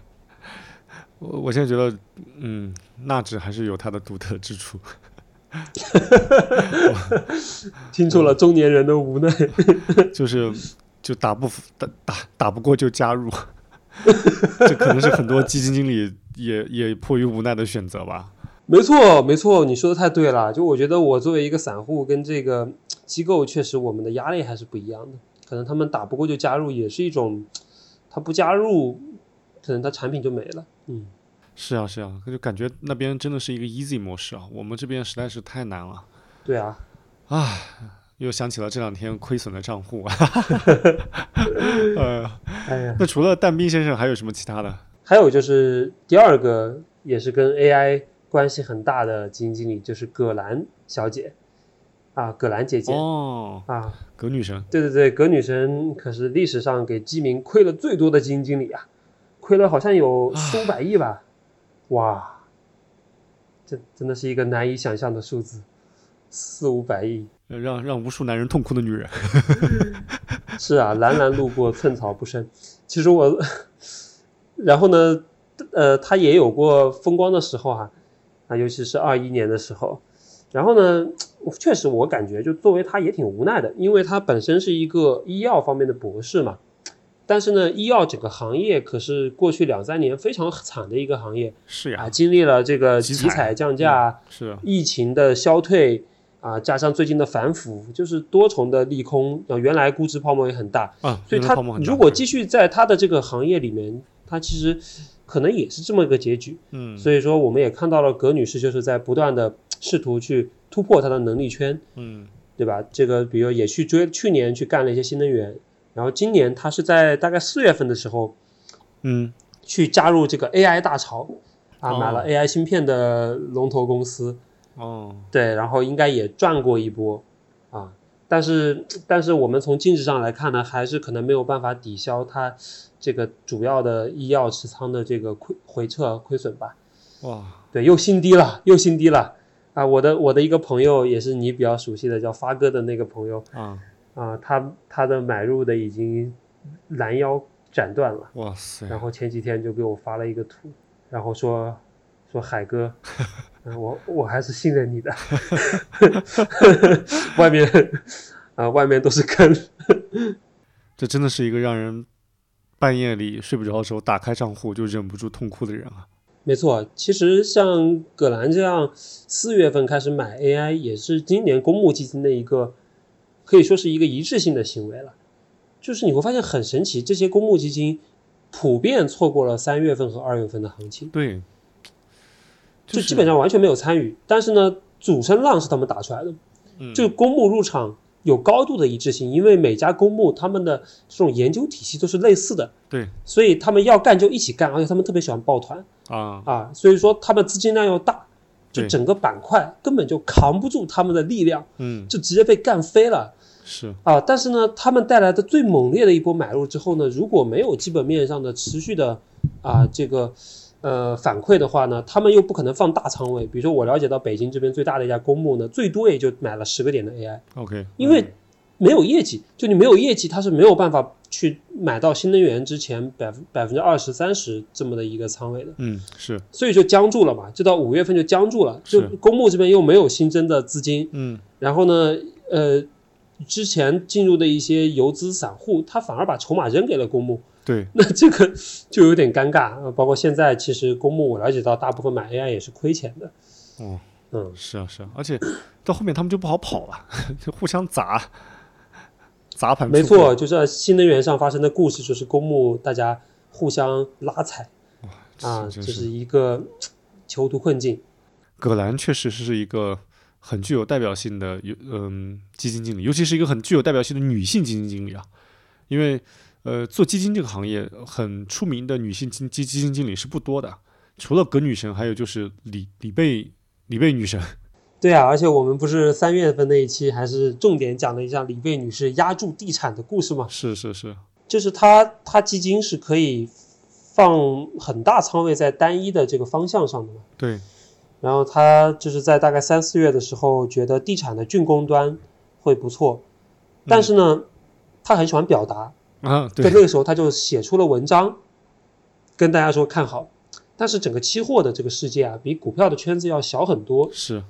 我我现在觉得，嗯，纳指还是有它的独特之处。听出了中年人的无奈。就是就打不服打打打不过就加入，这可能是很多基金经理也也迫于无奈的选择吧。没错，没错，你说的太对了。就我觉得我作为一个散户，跟这个机构确实我们的压力还是不一样的。可能他们打不过就加入，也是一种，他不加入，可能他产品就没了。嗯，是啊是啊，就感觉那边真的是一个 easy 模式啊，我们这边实在是太难了。对啊，又想起了这两天亏损的账户啊。呃，哎呀，那除了蛋兵先生，还有什么其他的？还有就是第二个也是跟 AI 关系很大的基金经理，就是葛兰小姐，啊，葛兰姐姐、哦，啊，葛女神，对对对，葛女神可是历史上给基民亏了最多的基金经理啊，亏了好像有四五百亿吧，哇，这真的是一个难以想象的数字，四五百亿。呃让让无数男人痛哭的女人。是啊，蓝蓝路过寸草不生。其实我，然后呢，呃，他也有过风光的时候啊，啊，尤其是二一年的时候。然后呢，确实我感觉就作为他也挺无奈的，因为他本身是一个医药方面的博士嘛。但是呢，医药整个行业可是过去两三年非常惨的一个行业啊，是呀，经历了这个集采降价、是啊，疫情的消退啊，加上最近的反腐，就是多重的利空。啊，原来估值泡沫也很大，啊，所以它如果继续在它的这个行业里面，它其实可能也是这么一个结局。嗯所以说，我们也看到了葛女士就是在不断的试图去突破她的能力圈，嗯对吧？这个比如也去追，去年去干了一些新能源，然后今年他是在大概四月份的时候嗯。去加入这个 AI 大潮，啊，哦。买了 AI 芯片的龙头公司，哦。对，然后应该也赚过一波，啊，但是但是我们从净值上来看呢，还是可能没有办法抵消它这个主要的医药持仓的这个亏回撤亏损吧。哇。对，又新低了，又新低了，啊，我的我的一个朋友也是你比较熟悉的，叫发哥的那个朋友啊，啊，他他的买入的已经拦腰斩断了，哇塞，然后前几天就给我发了一个图，然后说说海哥，嗯我我还是信任你的 外面啊外面都是坑，这真的是一个让人半夜里睡不着的时候打开账户就忍不住痛哭的人啊。没错，其实像葛兰这样四月份开始买 AI，也是今年公募基金的一个可以说是一个一致性的行为了。就是你会发现很神奇，这些公募基金普遍错过了三月份和二月份的行情，对，就是基本上完全没有参与。但是呢，主升浪是他们打出来的，嗯这个公募入场有高度的一致性，因为每家公募他们的这种研究体系都是类似的，对所以他们要干就一起干，而且他们特别喜欢抱团。啊，啊，所以说他们资金量又大，就整个板块根本就扛不住他们的力量，嗯，就直接被干飞了。是，啊！但是呢，他们带来的最猛烈的一波买入之后呢，如果没有基本面上的持续的啊这个呃反馈的话呢，他们又不可能放大仓位。比如说我了解到北京这边最大的一家公募呢，最多也就买了十个点的 AI，OK，因为没有业绩，就你没有业绩，它是没有办法去买到新能源之前百分百分之二十三十这么的一个仓位的。嗯是，所以就僵住了嘛，就到五月份就僵住了，就公募这边又没有新增的资金，嗯。然后呢，呃，之前进入的一些游资散户，他反而把筹码扔给了公募，对，那这个就有点尴尬。呃包括现在，其实公募我了解到，大部分买 AI 也是亏钱的。哦，嗯，是啊是啊，而且到后面他们就不好跑了，就互相砸，砸盘，没错，，就是在新能源上发生的故事，就是公募大家互相拉踩啊，真这是一个囚徒困境。葛兰确实是一个很具有代表性的有嗯基金经理，尤其是一个很具有代表性的女性基金经理啊，因为呃做基金这个行业很出名的女性基基基金经理是不多的，除了葛女神，还有就是李李贝李贝女神，对啊，而且我们不是三月份那一期还是重点讲了一下李贝女士压住地产的故事吗？是是是，就是她她基金是可以放很大仓位在单一的这个方向上的嘛。对，然后她就是在大概三四月的时候，觉得地产的竣工端会不错，但是呢，她很喜欢表达，啊对，在那个时候她就写出了文章，跟大家说看好。但是整个期货的这个世界啊，比股票的圈子要小很多，是，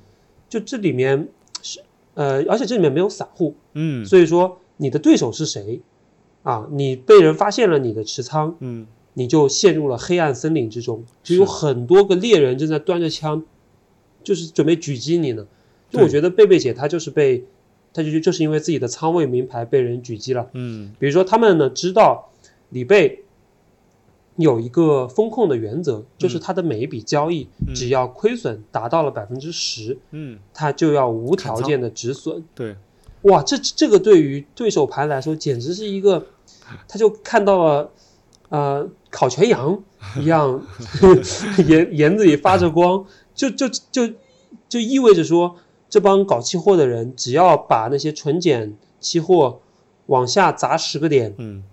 就这里面是呃，而且这里面没有散户，嗯所以说你的对手是谁啊？你被人发现了你的持仓，嗯你就陷入了黑暗森林之中，就有很多个猎人正在端着枪，就是准备狙击你呢。就我觉得贝贝姐她就是被，她就就是因为自己的仓位名牌被人狙击了。嗯比如说他们呢知道李贝有一个风控的原则，就是他的每一笔交易嗯。只要亏损达到了百分之十，嗯，他就要无条件的止损。对，哇，这这个对于对手盘来说简直是一个，他就看到了，呃，烤全羊 一样，眼眼子里发着光，就就就就意味着说，这帮搞期货的人只要把那些纯碱期货往下砸十个点，嗯。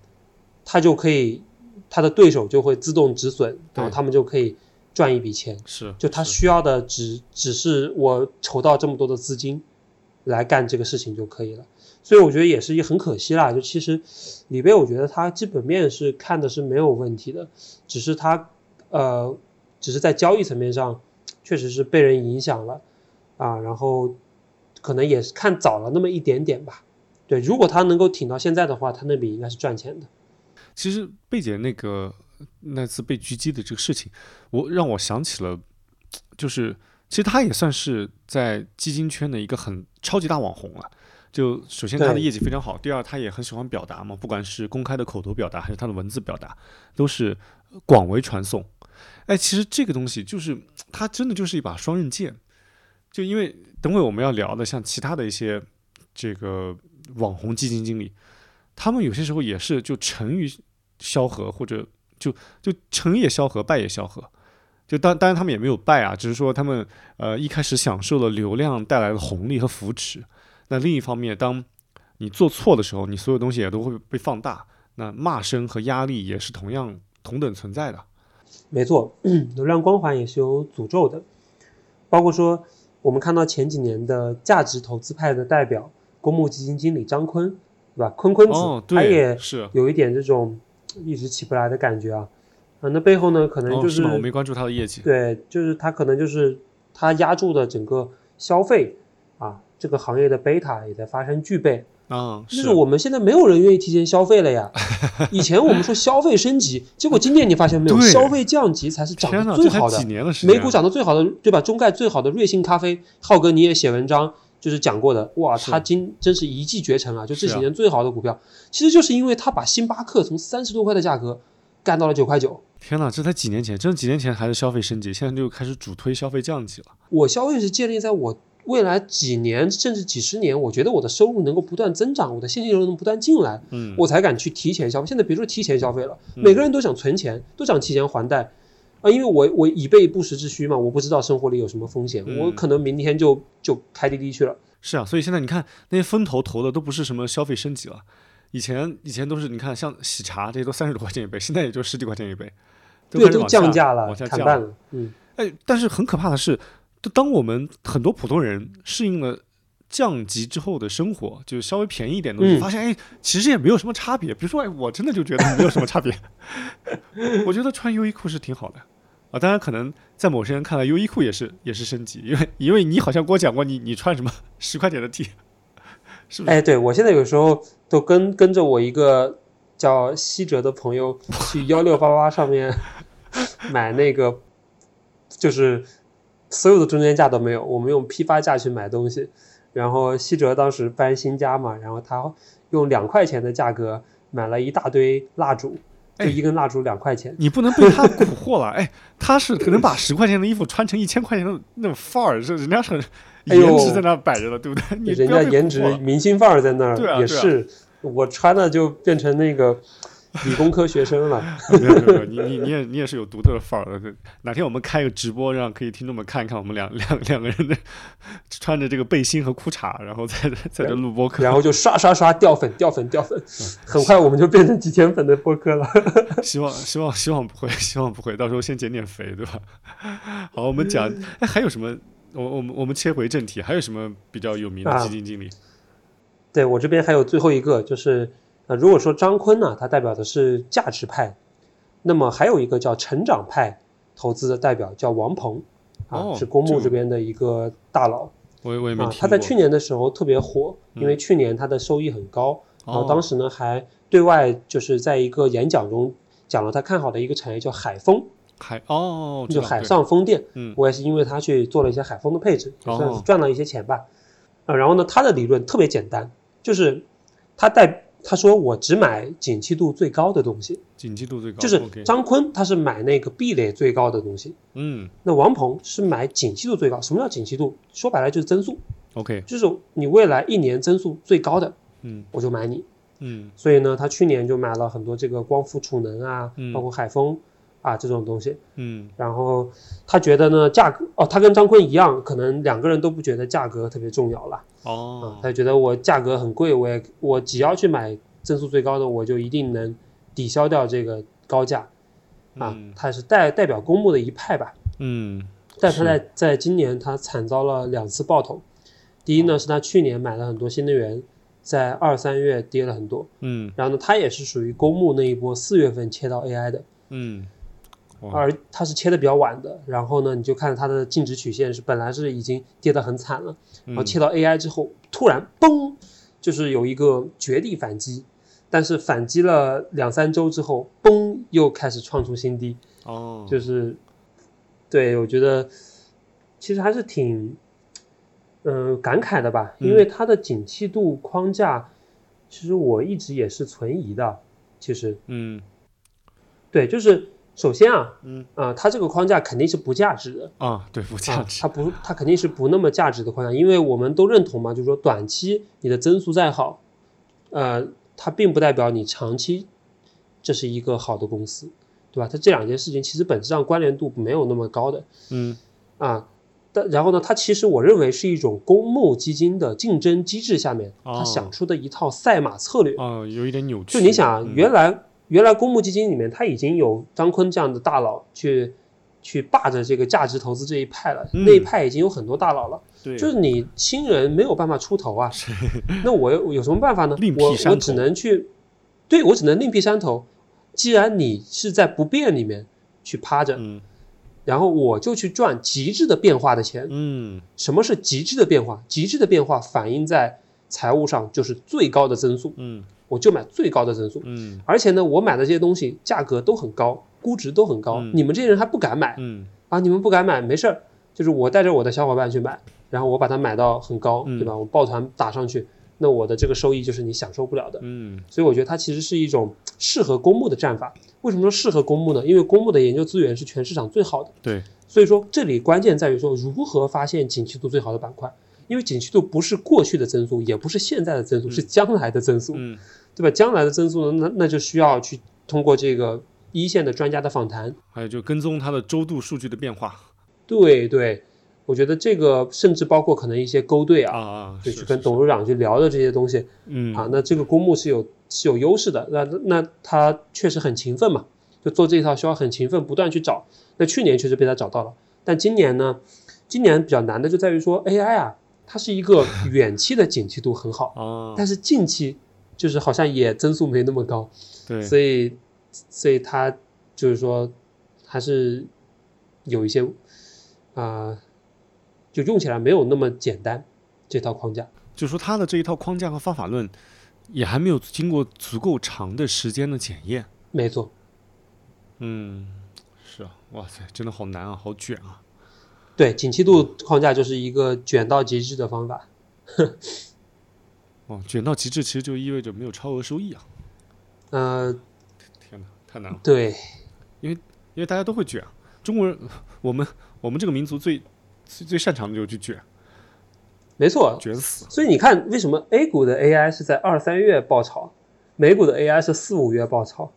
他就可以，他的对手就会自动止损，然后他们就可以赚一笔钱。是，就他需要的只只是我筹到这么多的资金来干这个事情就可以了。所以我觉得也是一很可惜啦。就其实里边，我觉得他基本面是看的是没有问题的，只是他呃，只是在交易层面上确实是被人影响了啊，然后可能也是看早了那么一点点吧。对，如果他能够挺到现在的话，他那笔应该是赚钱的。其实贝姐那个那次被狙击的这个事情，我让我想起了，就是其实她也算是在基金圈的一个很超级大网红了。就首先她的业绩非常好，第二她也很喜欢表达嘛，不管是公开的口头表达还是她的文字表达，都是广为传颂。哎，其实这个东西就是它真的就是一把双刃剑，就因为等会我们要聊的像其他的一些这个网红基金经理，他们有些时候也是就成于萧何，或者就就成也萧何，败也萧何。就当当然他们也没有败啊，只是说他们呃一开始享受了流量带来的红利和扶持。那另一方面，当你做错的时候，你所有东西也都会被放大，那骂声和压力也是同样同等存在的。没错，流量光环也是有诅咒的，包括说，我们看到前几年的价值投资派的代表公募基金经理张坤，对吧？坤坤子、哦，他也，是有一点这种一直起不来的感觉啊。啊，那背后呢，可能哦，就是吗？我没关注他的业绩。对，就是他可能就是他压住的整个消费啊，这个行业的贝塔也在发生巨倍。啊，就是我们现在没有人愿意提前消费了呀。以前我们说消费升级，结果今年你发现没有，消费降级才是涨，得最好的这才几。年的时间，美股涨得最好的，对吧？中概最好的瑞幸咖啡，浩哥你也写文章就是讲过的，哇，是它今真是一骑绝尘啊！就这几年最好的股票，其实就是因为他把星巴克从三十多块的价格干到了九块九。天哪，这才几年前，真的几年前还是消费升级，现在就开始主推消费降级了。我消费是建立在我未来几年甚至几十年，我觉得我的收入能够不断增长，我的现金流能不断进来，嗯，我才敢去提前消费。现在别说提前消费了，嗯每个人都想存钱，都想提前还贷。啊，因为我我以备不时之需嘛，我不知道生活里有什么风险，嗯我可能明天就就开滴滴去了。是啊，所以现在你看那些风投投的都不是什么消费升级了，以前以前都是你看像喜茶这些都三十多块钱一杯，现在也就十几块钱一杯，都对，都降价了往下，降砍半了。嗯，哎，但是很可怕的是，就当我们很多普通人适应了降级之后的生活，就是稍微便宜一点的东西，嗯发现哎，其实也没有什么差别。比如说，哎，我真的就觉得没有什么差别。我觉得穿优衣库是挺好的啊，当然可能在某些人看来，优衣库也是也是升级，因为因为你好像给我讲过你你穿什么十块钱的 T，是不是？哎，对我现在有时候都跟跟着我一个叫西哲的朋友去幺六八八上面 买那个，就是所有的中间价都没有，我们用批发价去买东西。然后西哲当时搬新家嘛，然后他用两块钱的价格买了一大堆蜡烛，就哎一根蜡烛两块钱。你不能被他蛊惑了，哎，他是可能把十块钱的衣服穿成一千块钱的那种范儿，是人家很哎呦颜值在那摆着了，对不对？你人家颜值明星范儿在那儿，对啊啊也是我穿的就变成那个理工科学生了。没有没有，你你你也你也是有独特的范儿的。哪天我们开个直播，让可以听众们看一看我们两两两个人的穿着这个背心和裤衩，然后在这在这录播客。然后就刷刷刷掉粉掉粉掉粉，嗯很快我们就变成几千粉的播客了。希望希望希望不会，希望不会，到时候先减点肥，对吧？好，我们讲，哎，还有什么？我我们我们切回正题，还有什么比较有名的啊基金经理？对我这边还有最后一个，就是呃，如果说张坤呢，他代表的是价值派，那么还有一个叫成长派投资的代表叫王鹏，啊，哦是公募这边的一个大佬我也我也没听，啊他在去年的时候特别火，因为嗯去年他的收益很高，然后哦当时呢还对外就是在一个演讲中讲了他看好的一个产业叫海风，海哦，就海上风电。嗯我也是因为他去做了一些海风的配置，也算哦是赚了一些钱吧。啊，然后呢，他的理论特别简单，就是他带他说我只买景气度最高的东西，景气度最高，就是张坤他是买那个壁垒最高的东西，嗯。那王鹏是买景气度最高。什么叫景气度？说白了就是增速，，OK，就是你未来一年增速最高的，嗯。我就买你。嗯。所以呢，他去年就买了很多这个光伏储能啊，嗯。包括海风啊这种东西。嗯。然后他觉得呢，价格哦，他跟张坤一样，可能两个人都不觉得价格特别重要了啊、哦，他觉得我价格很贵，我也我只要去买增速最高的，我就一定能抵消掉这个高价。啊。嗯。他是代代表公募的一派吧，嗯但他在在今年他惨遭了两次爆头。第一呢，是他去年买了很多新能源，在二三月跌了很多，嗯。然后呢，他也是属于公募那一波四月份切到 AI 的，嗯，哇而它是切的比较晚的，然后呢，你就看它的净值曲线是本来是已经跌得很惨了，然后嗯切到 AI 之后，突然嘣，就是有一个绝地反击，但是反击了两三周之后，嘣又开始创出新低，哦，就是对我觉得其实还是挺嗯、感慨的吧，因为它的景气度框架，其实我一直也是存疑的，其实。嗯。对，就是首先啊，嗯啊、它这个框架肯定是不价值的。啊，对，不价啊，值它，不，它肯定是不那么价值的框架，因为我们都认同嘛，就是说短期你的增速再好，呃，它并不代表你长期这是一个好的公司，对吧？它这两件事情其实本质上关联度没有那么高的嗯啊。但然后呢，它其实我认为是一种公募基金的竞争机制下面，哦它想出的一套赛马策略。哦，有一点扭曲。就你想啊，嗯原来原来公募基金里面，它已经有张坤这样的大佬去去霸着这个价值投资这一派了，嗯。那一派已经有很多大佬了。对，就是你新人没有办法出头啊，那我有有什么办法呢？我我只能去，对我只能另辟山头。既然你是在不变里面去趴着，嗯。然后我就去赚极致的变化的钱。嗯。什么是极致的变化？极致的变化反映在财务上就是最高的增速，嗯我就买最高的增速。嗯而且呢，我买的这些东西价格都很高，估值都很高，嗯你们这些人还不敢买嗯啊？你们不敢买没事儿，就是我带着我的小伙伴去买，然后我把它买到很高，嗯对吧？我抱团打上去，那我的这个收益就是你享受不了的。嗯所以我觉得它其实是一种适合公募的战法。为什么说适合公募呢？因为公募的研究资源是全市场最好的。对，所以说这里关键在于说如何发现景气度最好的板块，因为景气度不是过去的增速，也不是现在的增速，是将来的增速，嗯对吧？将来的增速呢，那那就需要去通过这个一线的专家的访谈。还有就跟踪它的周度数据的变化对对，我觉得这个甚至包括可能一些勾兑啊，啊去跟董事长去聊的这些东西嗯啊，那这个公募是有是有优势的。那那他确实很勤奋嘛，就做这一套需要很勤奋，不断去找。那去年确实被他找到了，但今年呢，今年比较难的就在于说 AI 啊，它是一个 远期的景气度很好，啊但是近期就是好像也增速没那么高，对所以所以它就是说还是有一些啊、就用起来没有那么简单这套框架。就说它的这一套框架和方法论也还没有经过足够长的时间的检验。没错，嗯，是啊，哇塞，真的好难啊，好卷啊。对，景气度框架就是一个卷到极致的方法。哦，卷到极致其实就意味着没有超额收益啊！呃，天哪，太难了，对，因为因为大家都会卷啊。中国人，我们我们这个民族最最最擅长的就是去卷，没错。卷死。所以你看，为什么 A 股的 AI 是在二三月爆炒，美股的 AI 是四五月爆炒？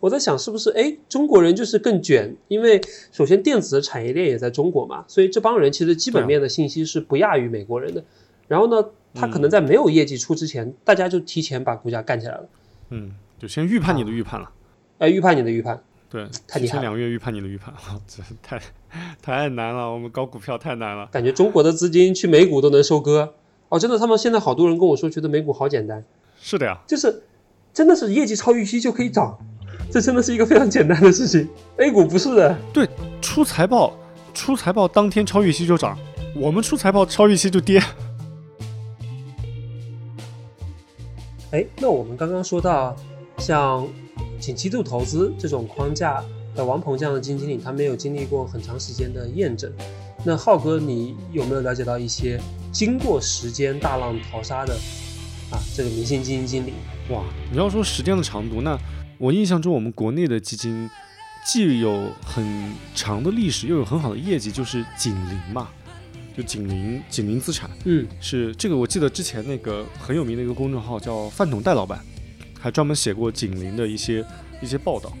我在想，是不是哎，中国人就是更卷？因为首先电子的产业链也在中国嘛，所以这帮人其实基本面的信息是不亚于美国人的。然后呢，他可能在没有业绩出之前，大家就提前把股价干起来了，嗯，就先预判你的预判了。哎，预判你的预判。对，提前两个月预判你的预判，这太太难了。我们搞股票太难了。感觉中国的资金去美股都能收割哦，真的，他们现在好多人跟我说，觉得美股好简单，是的呀，就是真的是业绩超预期就可以涨，这真的是一个非常简单的事情。A 股不是的，对出财报，出财报当天超预期就涨，我们出财报超预期就跌。哎，那我们刚刚说到像景气度投资这种框架的王鹏这样的基金经理，他没有经历过很长时间的验证。那浩哥，你有没有了解到一些经过时间大浪淘沙的啊这个明星基金经理？哇，你要说时间的长度，那我印象中我们国内的基金既有很长的历史，又有很好的业绩，就是景林嘛，就景林景林资产嗯是这个，我记得之前那个很有名的一个公众号叫饭桶戴老板，还专门写过景林的一些一些报道。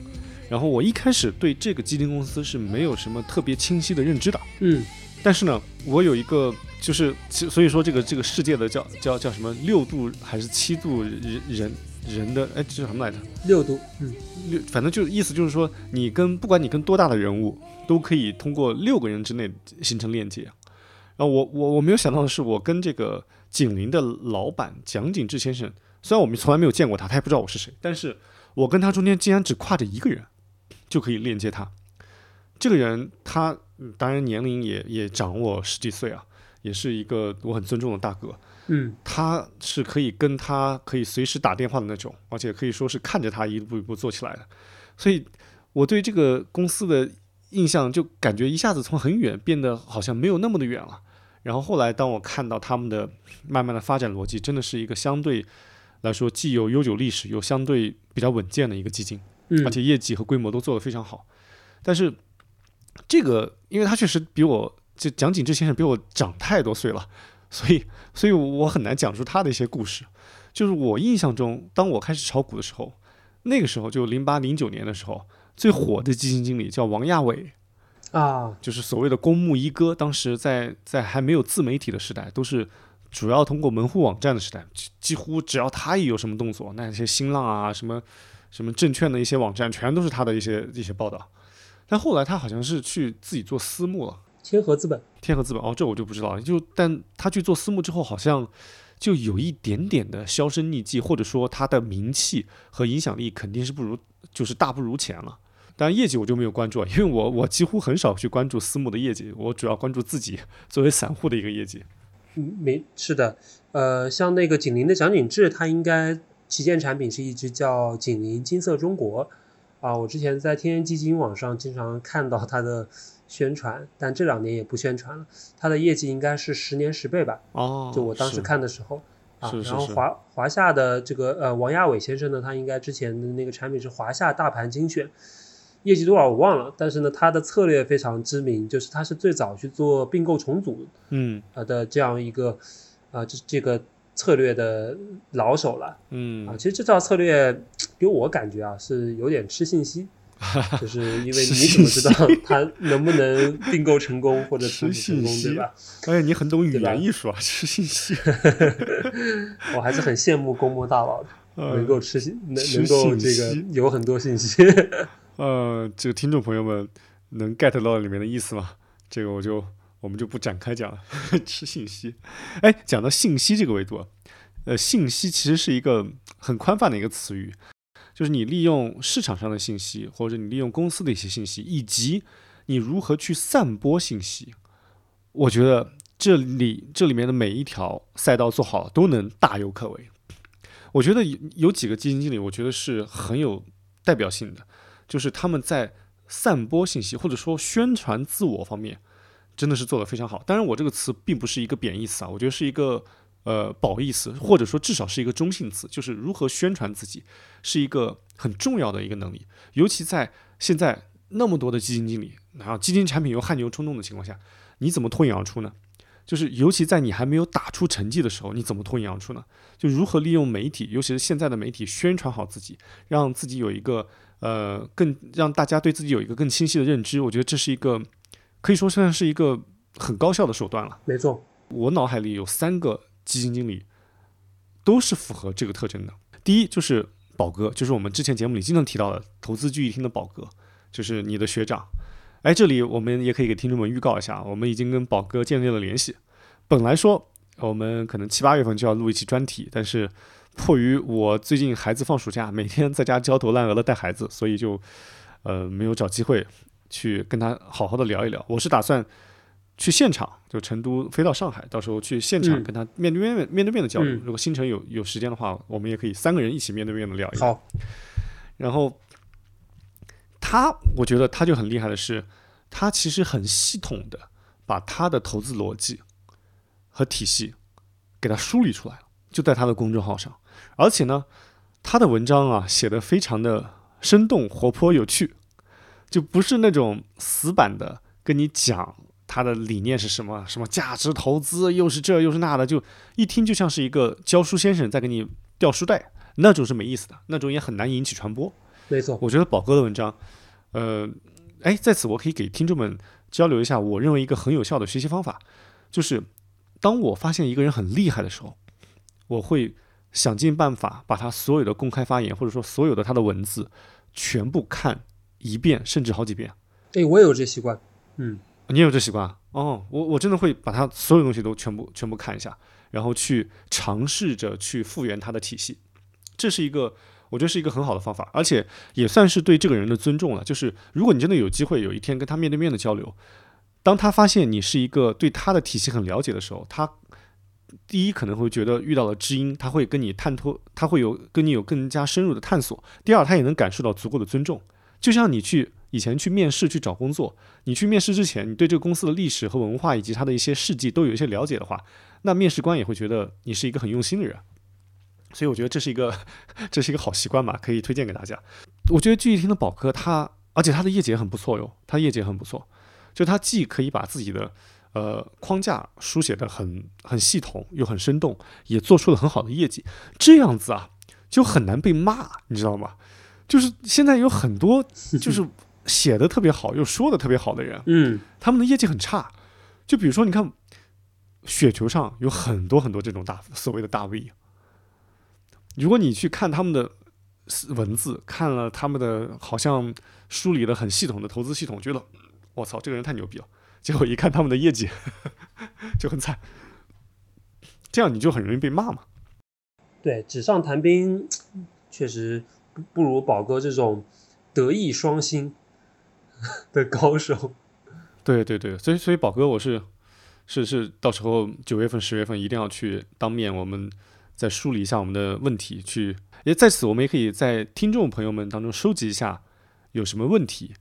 然后我一开始对这个基金公司是没有什么特别清晰的认知的，嗯但是呢，我有一个就是，所以说这个这个世界的叫叫叫什么六度还是七度人人人的哎，这是什么来着？六度，嗯六，反正就意思就是说，你跟不管你跟多大的人物，都可以通过六个人之内形成链接。然后我我我没有想到的是，我跟这个景林的老板蒋景志先生，虽然我们从来没有见过他，他也不知道我是谁，但是我跟他中间竟然只跨着一个人，就可以链接他。这个人他嗯当然年龄也也长我十几岁啊，也是一个我很尊重的大哥。嗯他是可以跟他可以随时打电话的那种，而且可以说是看着他一步一步做起来的，所以我对这个公司的印象就感觉一下子从很远变得好像没有那么的远了。然后后来当我看到他们的慢慢的发展逻辑，真的是一个相对来说既有悠久历史又相对比较稳健的一个基金，嗯，而且业绩和规模都做得非常好。但是这个，因为他确实比我就蒋景之先生比我长太多岁了，所以所以我很难讲出他的一些故事。就是我印象中，当我开始炒股的时候，那个时候就零八零九年的时候，最火的基金经理叫王亚伟，啊，就是所谓的公募一哥。当时在在还没有自媒体的时代，都是主要通过门户网站的时代，几几乎只要他一有什么动作，那些新浪啊什么什么证券的一些网站，全都是他的一些一些报道。但后来他好像是去自己做私募了，天河资本，天河资本哦，这我就不知道了。就但他去做私募之后，好像就有一点点的销声匿迹，或者说他的名气和影响力肯定是不如，就是大不如前了。当然业绩我就没有关注，因为我我几乎很少去关注私募的业绩，我主要关注自己 作为散户的一个业绩。嗯，没是的，呃，像那个景林的蒋景志，他应该旗舰产品是一只叫景林金色中国。啊，我之前在天天基金网上经常看到它的宣传，但这两年也不宣传了。它的业绩应该是十年十倍吧？哦，就我当时看的时候啊。是是是然后华华夏的这个呃王亚伟先生呢，他应该之前的那个产品是华夏大盘精选，业绩多少我忘了，但是呢，他的策略非常知名，就是他是最早去做并购重组嗯呃的这样一个呃这这个策略的老手了。嗯啊，嗯，其实这套策略给我感觉啊是有点吃信息，就是因为你怎么知道它能不能并购成功或者重吃组成功，对吧？哎，你很懂语言艺术啊，吃信息 我还是很羡慕公募大佬的，能呃够吃信能能够这个有很多信息。呃，这个听众朋友们能 get 到里面的意思吗？这个我就我们就不展开讲了。吃信息，哎，讲到信息这个维度，呃，信息其实是一个很宽泛的一个词语，就是你利用市场上的信息，或者你利用公司的一些信息，以及你如何去散播信息。我觉得这里这里面的每一条赛道做好，都能大有可为。我觉得有有几个基金经理，我觉得是很有代表性的。就是他们在散播信息或者说宣传自我方面，真的是做得非常好。当然，我这个词并不是一个贬义词啊，我觉得是一个呃褒义词，或者说至少是一个中性词。就是如何宣传自己，是一个很重要的一个能力。尤其在现在那么多的基金经理，然后基金产品又汗牛充栋的情况下，你怎么脱颖而出呢？就是尤其在你还没有打出成绩的时候，你怎么脱颖而出呢？就如何利用媒体，尤其是现在的媒体宣传好自己，让自己有一个呃更让大家对自己有一个更清晰的认知。我觉得这是一个可以说算是一个很高效的手段了。没错，我脑海里有三个基金经理都是符合这个特征的。第一就是宝哥，就是我们之前节目里经常提到的投资聚义厅的宝哥，就是你的学长。哎，这里我们也可以给听众们预告一下，我们已经跟宝哥建立了联系。本来说我们可能七八月份就要录一期专题，但是迫于我最近孩子放暑假，每天在家焦头烂额的带孩子，所以就呃没有找机会去跟他好好的聊一聊。我是打算去现场，就成都飞到上海，到时候去现场嗯跟他面对面、面对面的交流。嗯如果新城有有时间的话，我们也可以三个人一起面对面的聊一聊。好，然后他，我觉得他就很厉害的是，他其实很系统的把他的投资逻辑和体系给他梳理出来了，就在他的公众号上。而且呢，他的文章啊写的非常的生动、活泼、有趣，就不是那种死板的跟你讲他的理念是什么，什么价值投资又是这又是那的，就一听就像是一个教书先生在给你掉书袋，那种是没意思的，那种也很难引起传播。没错，我觉得宝哥的文章，呃，哎，在此我可以给听众们交流一下，我认为一个很有效的学习方法，就是当我发现一个人很厉害的时候，我会想尽办法把他所有的公开发言，或者说所有的他的文字，全部看一遍，甚至好几遍。哎，我也有这习惯，嗯，你也有这习惯啊哦？我我真的会把他所有东西都全部全部看一下，然后去尝试着去复原他的体系，这是一个我觉得是一个很好的方法，而且也算是对这个人的尊重了。就是如果你真的有机会有一天跟他面对面的交流，当他发现你是一个对他的体系很了解的时候，他第一可能会觉得遇到了知音，他会跟你探托，他会有跟你有更加深入的探索。第二，他也能感受到足够的尊重，就像你去。以前去面试去找工作，你去面试之前，你对这个公司的历史和文化以及它的一些事迹都有一些了解的话，那面试官也会觉得你是一个很用心的人。所以我觉得这是一个这是一个好习惯嘛，可以推荐给大家。我觉得聚义厅的宝哥他，而且他的业绩也很不错哟，他业绩也很不错，就他既可以把自己的呃框架书写的很很系统又很生动，也做出了很好的业绩，这样子啊就很难被骂，你知道吗？就是现在有很多 就是。写的特别好又说的特别好的人，嗯，他们的业绩很差。就比如说，你看雪球上有很多很多这种大所谓的大 V，如果你去看他们的文字，看了他们的好像梳理的很系统的投资系统，觉得我操，这个人太牛逼了。结果一看他们的业绩 就很惨，这样你就很容易被骂嘛。对，纸上谈兵确实不不如宝哥这种德艺双馨的高手。对对对，所以所以宝哥我是是是，到时候九月份十月份一定要去当面，我们再梳理一下我们的问题，去也在此我们也可以在听众朋友们当中收集一下有什么问题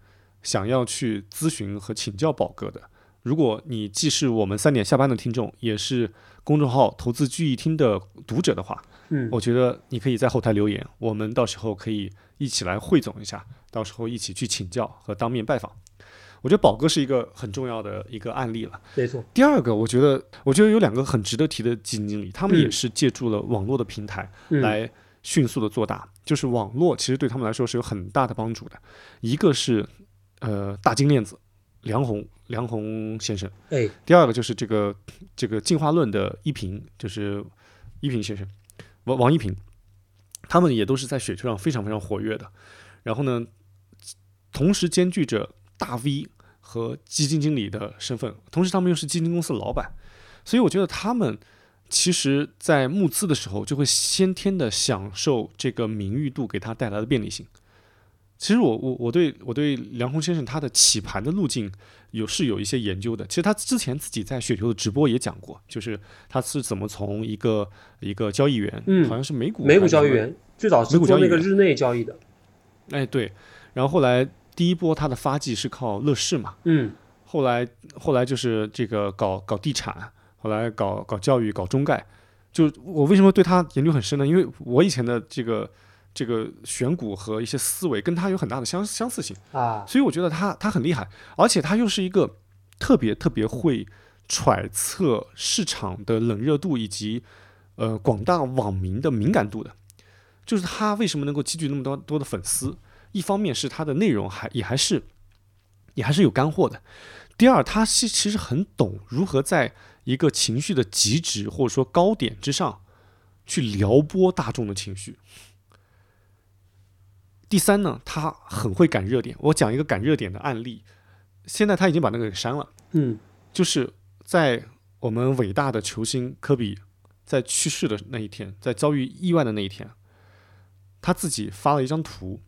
想要去咨询和请教宝哥的。如果你既是我们三点下班的听众，也是公众号投资聚义厅的读者的话，嗯，我觉得你可以在后台留言，我们到时候可以一起来汇总一下，到时候一起去请教和当面拜访。我觉得宝哥是一个很重要的一个案例了。没错。第二个，我觉得我觉得有两个很值得提的基金经理，他们嗯也是借助了网络的平台嗯来迅速的做大，就是网络其实对他们来说是有很大的帮助的。一个是呃大金链子梁红梁红先生，哎，第二个就是这个这个进化论的一平，就是一平先生，王王一平，他们也都是在雪球上非常非常活跃的。然后呢，同时兼具着大 V 和基金经理的身份，同时他们又是基金公司的老板，所以我觉得他们其实在募资的时候就会先天的享受这个名誉度给他带来的便利性。其实我我我对我对梁红先生他的起盘的路径有是有一些研究的。其实他之前自己在雪球的直播也讲过，就是他是怎么从一个一个交易员，嗯好像是美股美股交易员最早是做那个日内交易的。哎对，然后后来第一波他的发迹是靠乐视嘛，嗯后来后来就是这个搞搞地产，后来搞搞教育，搞中概。就我为什么对他研究很深呢？因为我以前的这个这个选股和一些思维跟他有很大的相相似性，啊，所以我觉得他他很厉害，而且他又是一个特别特别会揣测市场的冷热度以及呃广大网民的敏感度的。就是他为什么能够积聚那么多多的粉丝？一方面是他的内容还也还是也还是有干货的，第二，他是其实很懂如何在一个情绪的极值或者说高点之上去撩拨大众的情绪。第三呢，他很会赶热点。我讲一个赶热点的案例，现在他已经把那个给删了，嗯就是在我们伟大的球星科比在去世的那一天，在遭遇意外的那一天，他自己发了一张图，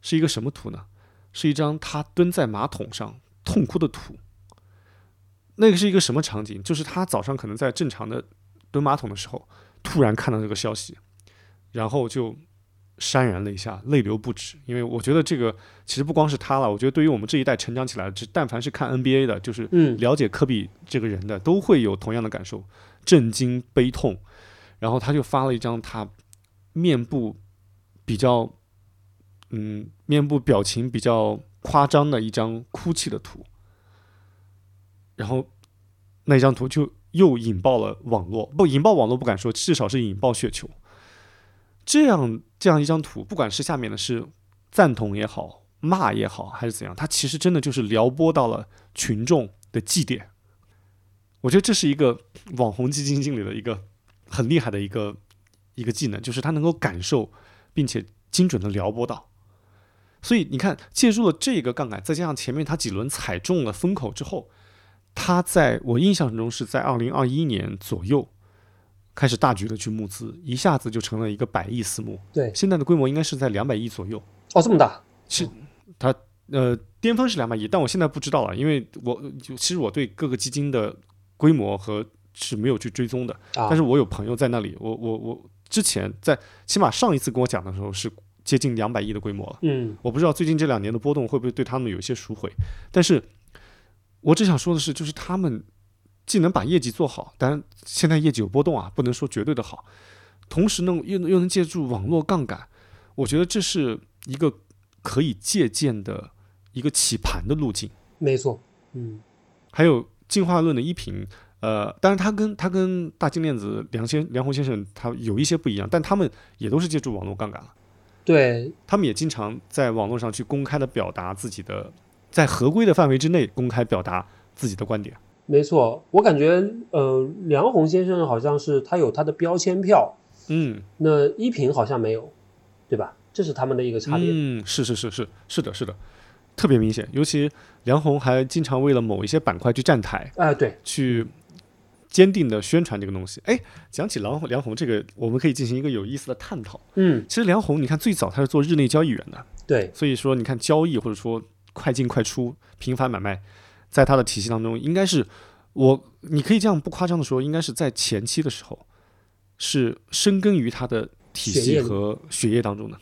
是一个什么图呢？是一张他蹲在马桶上痛哭的图。那个是一个什么场景？就是他早上可能在正常的蹲马桶的时候，突然看到这个消息，然后就潸然泪下，泪流不止。因为我觉得这个其实不光是他了，我觉得对于我们这一代成长起来，只但凡是看 NBA 的，就是嗯了解科比这个人的，都会有同样的感受，震惊、悲痛。然后他就发了一张他面部比较，嗯，面部表情比较夸张的一张哭泣的图。然后那张图就又引爆了网络，不引爆网络不敢说，至少是引爆雪球。这样这样一张图，不管是下面的是赞同也好，骂也好，还是怎样，它其实真的就是撩拨到了群众的祭点。我觉得这是一个网红基金经理的一个很厉害的一个一个技能，就是他能够感受并且精准的撩拨到。所以你看，借助了这个杠杆，再加上前面他几轮踩中了风口之后，他在我印象中是在二零二一年左右开始大举的去募资，一下子就成了一个百亿私募。对，现在的规模应该是在两百亿左右。哦，这么大，呃，巅峰是两百亿，但我现在不知道了，因为我就其实我对各个基金的规模和是没有去追踪的，啊。但是我有朋友在那里，我我我之前在起码上一次跟我讲的时候是接近两百亿的规模了，嗯。我不知道最近这两年的波动会不会对他们有一些赎回，但是我只想说的是，就是他们既能把业绩做好，当然现在业绩有波动啊，不能说绝对的好，同时呢又又能借助网络杠杆，我觉得这是一个可以借鉴的一个起盘的路径。没错，嗯还有进化论的一评，呃，当然他跟他跟大金链子梁先梁红先生他有一些不一样，但他们也都是借助网络杠杆了。对，他们也经常在网络上去公开的表达自己的，在合规的范围之内公开表达自己的观点。没错，我感觉呃，梁红先生好像是他有他的标签票，嗯，那依萍好像没有，对吧？这是他们的一个差别。嗯，是是是是是的，是的，特别明显。尤其梁红还经常为了某一些板块去站台，哎，对，去坚定的宣传这个东西。哎，讲起梁梁红这个，我们可以进行一个有意思的探讨。嗯，其实梁红，你看最早他是做日内交易员的，对，所以说你看交易或者说快进快出、频繁买卖，在他的体系当中，应该是我你可以这样不夸张的说，应该是在前期的时候是深耕于他的体系和血液当中的。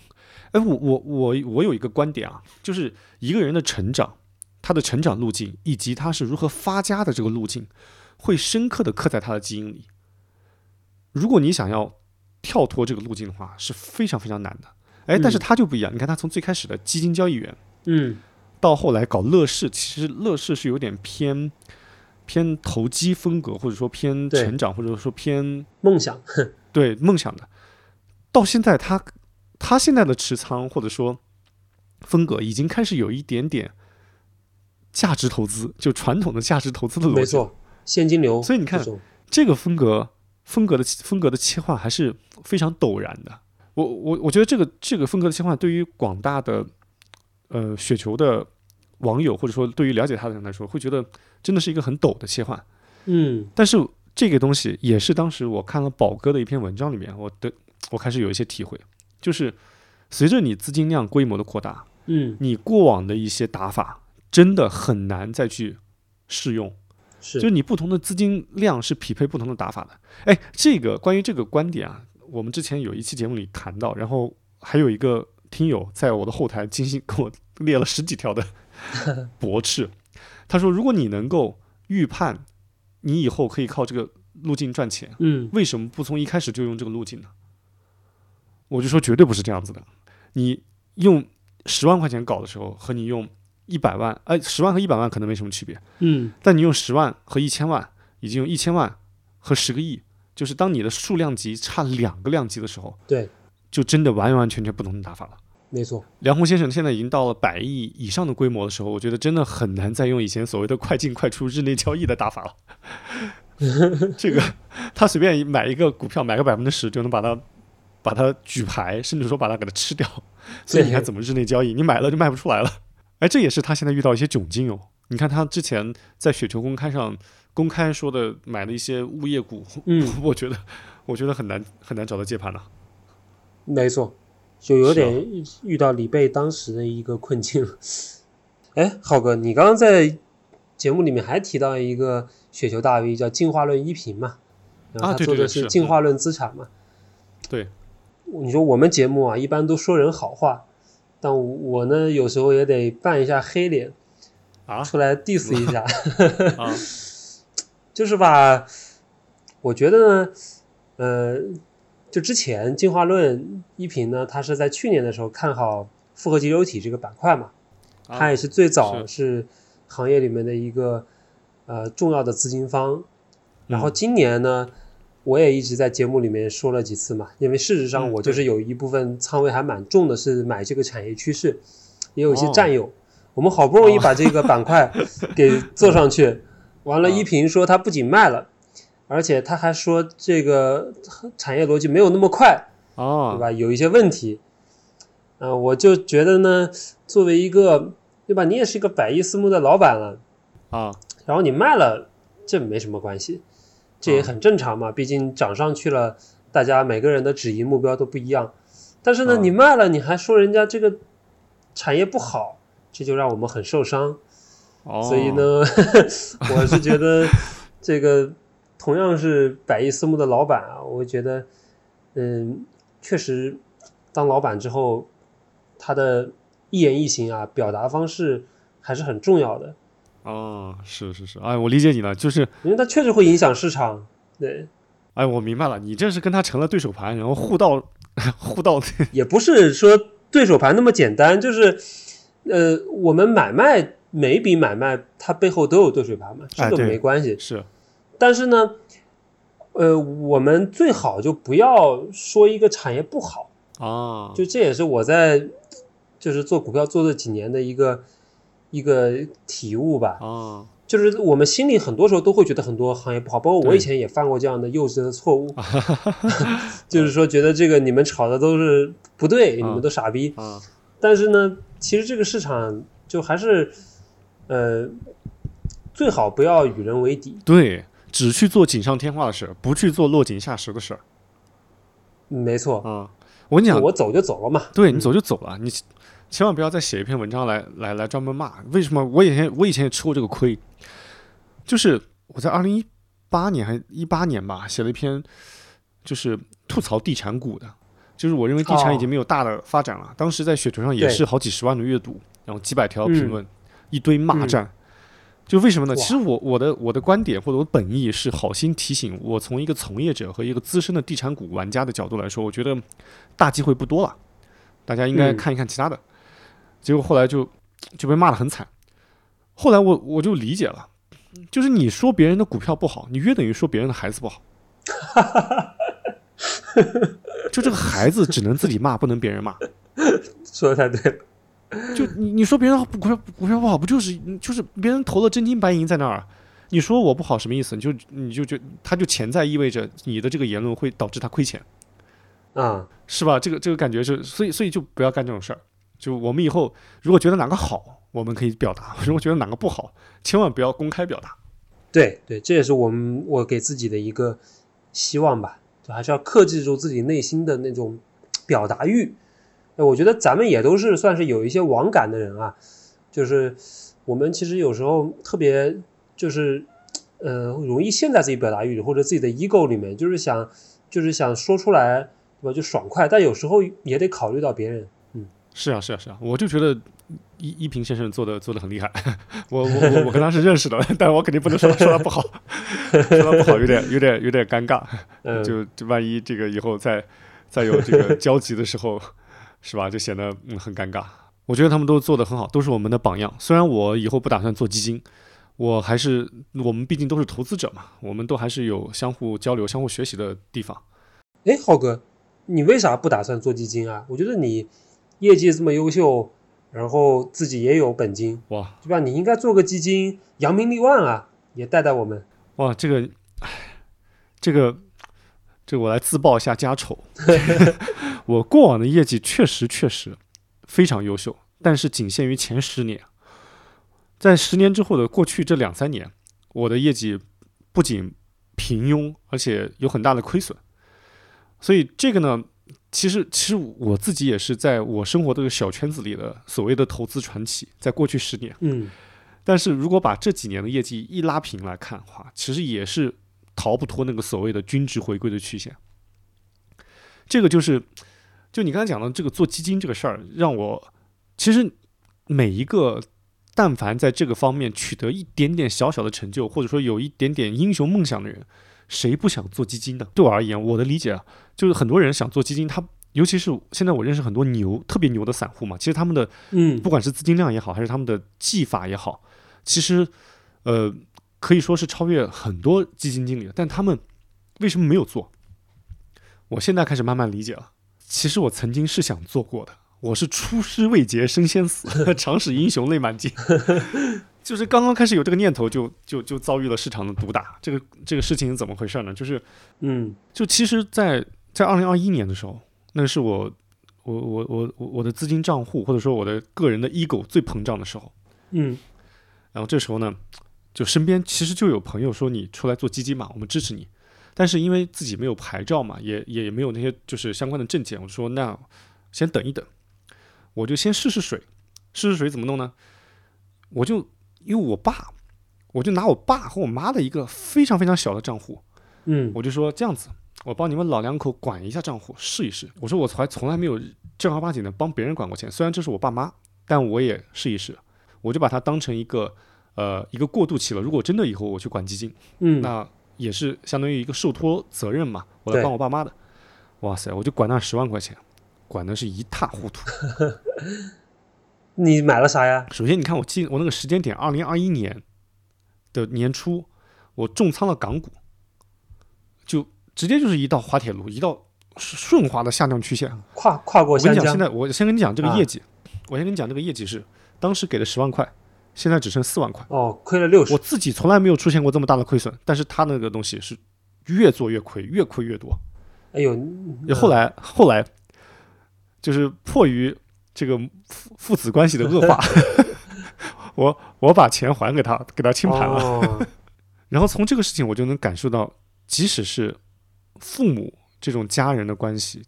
哎，我我我我有一个观点啊，就是一个人的成长，他的成长路径以及他是如何发家的这个路径，会深刻的刻在他的基因里。如果你想要跳脱这个路径的话，是非常非常难的。哎，但是嗯他就不一样，你看他从最开始的基金交易员，嗯，到后来搞乐视，其实乐视是有点偏偏投机风格，或者说偏成长，或者说偏梦想，对梦想的。到现在他他现在的持仓或者说风格已经开始有一点点价值投资，就传统的价值投资的逻辑。没，错，现金流。所以你看这个风格风格的风格的切换还是非常陡然的。我我我觉得这个这个风格的切换对于广大的呃雪球的网友或者说对于了解他的人来说，会觉得真的是一个很陡的切换。嗯但是这个东西也是当时我看了宝哥的一篇文章里面，我的我开始有一些体会，就是随着你资金量规模的扩大，嗯，你过往的一些打法真的很难再去适用。是，就是你不同的资金量是匹配不同的打法的。哎，这个关于这个观点啊，我们之前有一期节目里谈到，然后还有一个听友在我的后台精心给我列了十几条的 驳斥。他说，如果你能够预判你以后可以靠这个路径赚钱，嗯为什么不从一开始就用这个路径呢？我就说绝对不是这样子的。你用十万块钱搞的时候，和你用一百万，哎，十万和一百万可能没什么区别。嗯，但你用十万和一千万，以及用一千万和十个亿，就是当你的数量级差两个量级的时候，对，就真的完完全全不同的打法了。没错，梁红先生现在已经到了百亿以上的规模的时候，我觉得真的很难再用以前所谓的快进快出、日内交易的打法了。这个他随便买一个股票，买个百分之十就能把它把它举牌，甚至说把它给它吃掉。所以你还怎么日内交易？你买了就卖不出来了。哎，这也是他现在遇到一些窘境哦。你看他之前在雪球公开上公开说的买的一些物业股，嗯，我觉得我觉得很难很难找到接盘了。没错，就有点遇到李贝当时的一个困境。哎，浩哥，你刚刚在节目里面还提到一个雪球大 V 叫进化论一平嘛，然后啊他做的是进化论资产嘛。对，你说我们节目啊，一般都说人好话，但我呢有时候也得扮一下黑脸，啊出来 diss 一下。啊，就是吧，我觉得呢，呃，就之前进化论一平呢，他是在去年的时候看好复合集流体这个板块嘛，他也是最早是是行业里面的一个呃重要的资金方。然后嗯今年呢，我也一直在节目里面说了几次嘛，因为事实上嗯我就是有一部分仓位还蛮重的，是买这个产业趋势，也有一些哦占有。我们好不容易把这个板块 给做上去，完了，啊一平说他不仅卖了，而且他还说这个产业逻辑没有那么快，对啊，吧？有一些问题。啊、我就觉得呢，作为一个对吧，你也是一个百亿私募的老板了，啊，然后你卖了，这没什么关系，这也很正常嘛，毕竟涨上去了，大家每个人的止盈目标都不一样。但是呢，嗯你卖了，你还说人家这个产业不好，这就让我们很受伤。哦，所以呢，我是觉得这个同样是百亿私募的老板啊，我觉得，嗯，确实当老板之后，他的一言一行啊，表达方式还是很重要的，哦，是是是，哎，我理解你了，就是，因为他确实会影响市场。对，哎，我明白了，你这是跟他成了对手盘，然后互道 互道，也不是说对手盘那么简单，就是，呃，我们买卖每一笔买卖它背后都有对手盘嘛，这个没关系。是但是呢，呃，我们最好就不要说一个产业不好，啊，就这也是我在就是做股票做这几年的一个一个体悟吧。啊，就是我们心里很多时候都会觉得很多行业不好，包括我以前也犯过这样的幼稚的错误，就是说觉得这个你们炒的都是不对，你啊们都傻逼。啊，但是呢，其实这个市场就还是，呃，最好不要与人为敌。对，只去做锦上添花的事儿，不去做落井下石的事儿没错，啊。我跟你讲，我走就走了嘛。对你走就走了，你千万不要再写一篇文章来来来专门骂。为什么？我以前我以前也吃过这个亏，就是我在二零一八年还一八年吧，写了一篇就是吐槽地产股的，就是我认为地产已经没有大的发展了。当时在雪球上也是好几十万的阅读，然后几百条评嗯论，一堆骂战。就为什么呢？其实我我的我的观点或者我本意是好心提醒我，从一个从业者和一个资深的地产股玩家的角度来说，我觉得大机会不多了，大家应该嗯看一看其他的。结果后来就就被骂得很惨。后来我我就理解了，就是你说别人的股票不好，你约等于说别人的孩子不好。就这个孩子只能自己骂，不能别人骂。说的太对了。就你你说别人股票股票不好，不就是就是别人投了真金白银在那儿，你说我不好什么意思？你就你就觉他就潜在意味着你的这个言论会导致他亏钱，啊，是吧？这个这个感觉是，所以所以就不要干这种事儿。就我们以后如果觉得哪个好，我们可以表达；如果觉得哪个不好，千万不要公开表达。对对，这也是我们我给自己的一个希望吧，就还是要克制住自己内心的那种表达欲。哎，我觉得咱们也都是算是有一些网感的人啊，就是我们其实有时候特别就是呃容易陷在自己表达欲里或者自己的 ego 里面，就是想就是想说出来，对吧？就爽快，但有时候也得考虑到别人。嗯是啊，是啊，是啊，我就觉得一一平先生做的做的很厉害，我我我我跟他是认识的，但我肯定不能说他说他不好，说他不好有点有点有点尴尬，嗯，就就万一这个以后再再有这个交集的时候，是吧？就显得嗯很尴尬。我觉得他们都做得很好，都是我们的榜样。虽然我以后不打算做基金，我还是我们毕竟都是投资者嘛，我们都还是有相互交流、相互学习的地方。哎，浩哥，你为啥不打算做基金啊？我觉得你业绩这么优秀，然后自己也有本金，哇对吧？你应该做个基金，扬名立万啊，也带带我们。哇，这个，唉，这个，这个我来自曝一下家丑。我过往的业绩确实确实非常优秀，但是仅限于前十年。在十年之后的过去这两三年，我的业绩不仅平庸，而且有很大的亏损。所以这个呢，其实其实我自己也是在我生活这个小圈子里的所谓的投资传奇，在过去十年。嗯但是如果把这几年的业绩一拉平来看的话，其实也是逃不脱那个所谓的均值回归的曲线。这个就是，就你刚才讲的这个做基金这个事儿，让我其实每一个但凡在这个方面取得一点点小小的成就，或者说有一点点英雄梦想的人，谁不想做基金呢？对我而言，我的理解啊，就是很多人想做基金，他尤其是现在我认识很多牛特别牛的散户嘛，其实他们的嗯不管是资金量也好，还是他们的技法也好，其实呃可以说是超越很多基金经理的。但他们为什么没有做？我现在开始慢慢理解了。其实我曾经是想做过的，我是出师未捷身先死，常使英雄泪满襟。就是刚刚开始有这个念头就，就就遭遇了市场的毒打。这个这个事情是怎么回事呢？就是嗯就其实在，在二零二一年的时候，那是我我我我我我的资金账户或者说我的个人的 ego 最膨胀的时候。嗯然后这时候呢，就身边其实就有朋友说你出来做基金嘛，我们支持你。但是因为自己没有牌照嘛，也也没有那些就是相关的证件，我说那先等一等，我就先试试水。试试水怎么弄呢？我就因为我爸，我就拿我爸和我妈的一个非常非常小的账户，嗯我就说这样子，我帮你们老两口管一下账户，试一试。我说我从从来没有正儿八经的帮别人管过钱，虽然这是我爸妈，但我也试一试。我就把它当成一个呃一个过渡期了。如果真的以后我去管基金，嗯，那也是相当于一个受托责任嘛，我来帮我爸妈的。哇塞，我就管那十万块钱，管的是一塌糊涂。你买了啥呀？首先，你看我记我那个时间点，二零二一年的年初，我重仓了港股，就直接就是一道滑铁卢，一道顺滑的下降曲线。跨跨过我跟你讲，现在我先跟你讲这个啊业绩，我先跟你讲这个业绩是当时给的十万块，现在只剩四万块。哦，亏了六十我。自己从来没有出现过这么大的亏损，但是他那个东西是越做越亏，越亏越多。哎呦，就后来后来，就是迫于这个父父子关系的恶化，我我把钱还给他，给他清盘了。哦，然后从这个事情，我就能感受到，即使是父母这种家人的关系，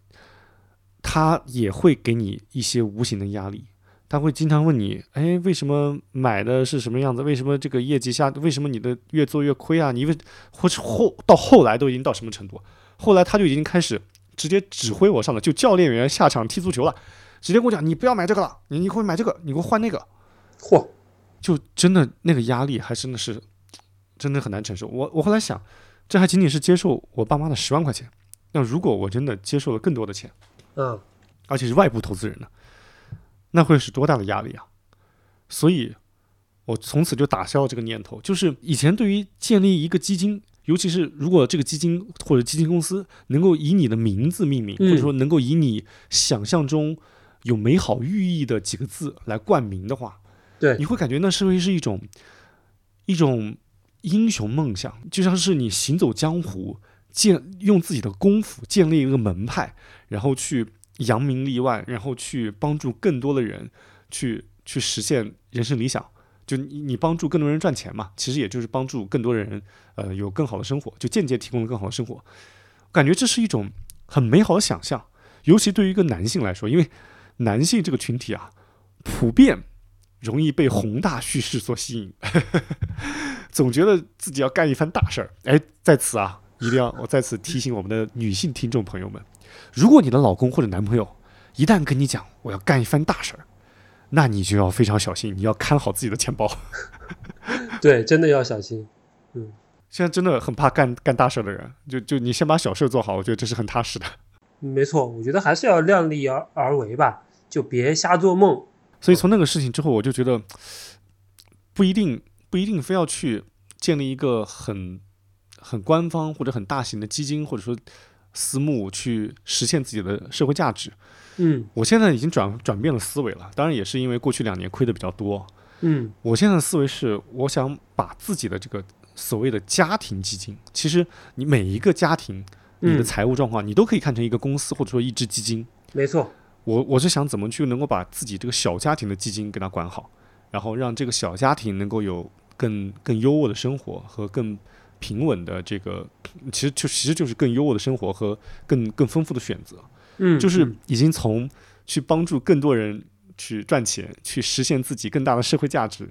他也会给你一些无形的压力。他会经常问你，哎，为什么买的是什么样子？为什么这个业绩下？为什么你的越做越亏啊？你为或是后到后来都已经到什么程度？后来他就已经开始直接指挥我上了，就教练员下场踢足球了，直接跟我讲，你不要买这个了，你你会买这个，你给我换那个。嚯，就真的那个压力还真的是真的很难承受。我我后来想，这还仅仅是接受我爸妈的十万块钱。那如果我真的接受了更多的钱，嗯，而且是外部投资人呢，那会是多大的压力啊！所以，我从此就打消了这个念头。就是以前对于建立一个基金，尤其是如果这个基金或者基金公司能够以你的名字命名，嗯或者说能够以你想象中有美好寓意的几个字来冠名的话，对你会感觉那是会是一种一种英雄梦想，就像是你行走江湖，建用自己的功夫建立一个门派，然后去扬名立万，然后去帮助更多的人去去实现人生理想。就你你帮助更多人赚钱嘛，其实也就是帮助更多人呃有更好的生活，就间接提供了更好的生活。感觉这是一种很美好的想象，尤其对于一个男性来说，因为男性这个群体啊，普遍容易被宏大叙事所吸引，总觉得自己要干一番大事儿。哎，在此啊，一定要我在此提醒我们的女性听众朋友们，如果你的老公或者男朋友一旦跟你讲我要干一番大事儿，那你就要非常小心，你要看好自己的钱包。对，真的要小心。嗯现在真的很怕干干大事儿的人，就就你先把小事儿做好，我觉得这是很踏实的。没错，我觉得还是要量力而而为吧，就别瞎做梦。所以从那个事情之后，我就觉得不一定不一定非要去建立一个很很官方或者很大型的基金，或者说私募去实现自己的社会价值。嗯我现在已经转转变了思维了，当然也是因为过去两年亏的比较多。嗯我现在的思维是，我想把自己的这个所谓的家庭基金，其实你每一个家庭，你的嗯，财务状况，你都可以看成一个公司或者说一支基金。没错。我我是想怎么去能够把自己这个小家庭的基金给它管好，然后让这个小家庭能够有更更优渥的生活和更平稳的这个，其实就其实就是更优渥的生活和更更丰富的选择。嗯，就是嗯已经从去帮助更多人去赚钱，去实现自己更大的社会价值，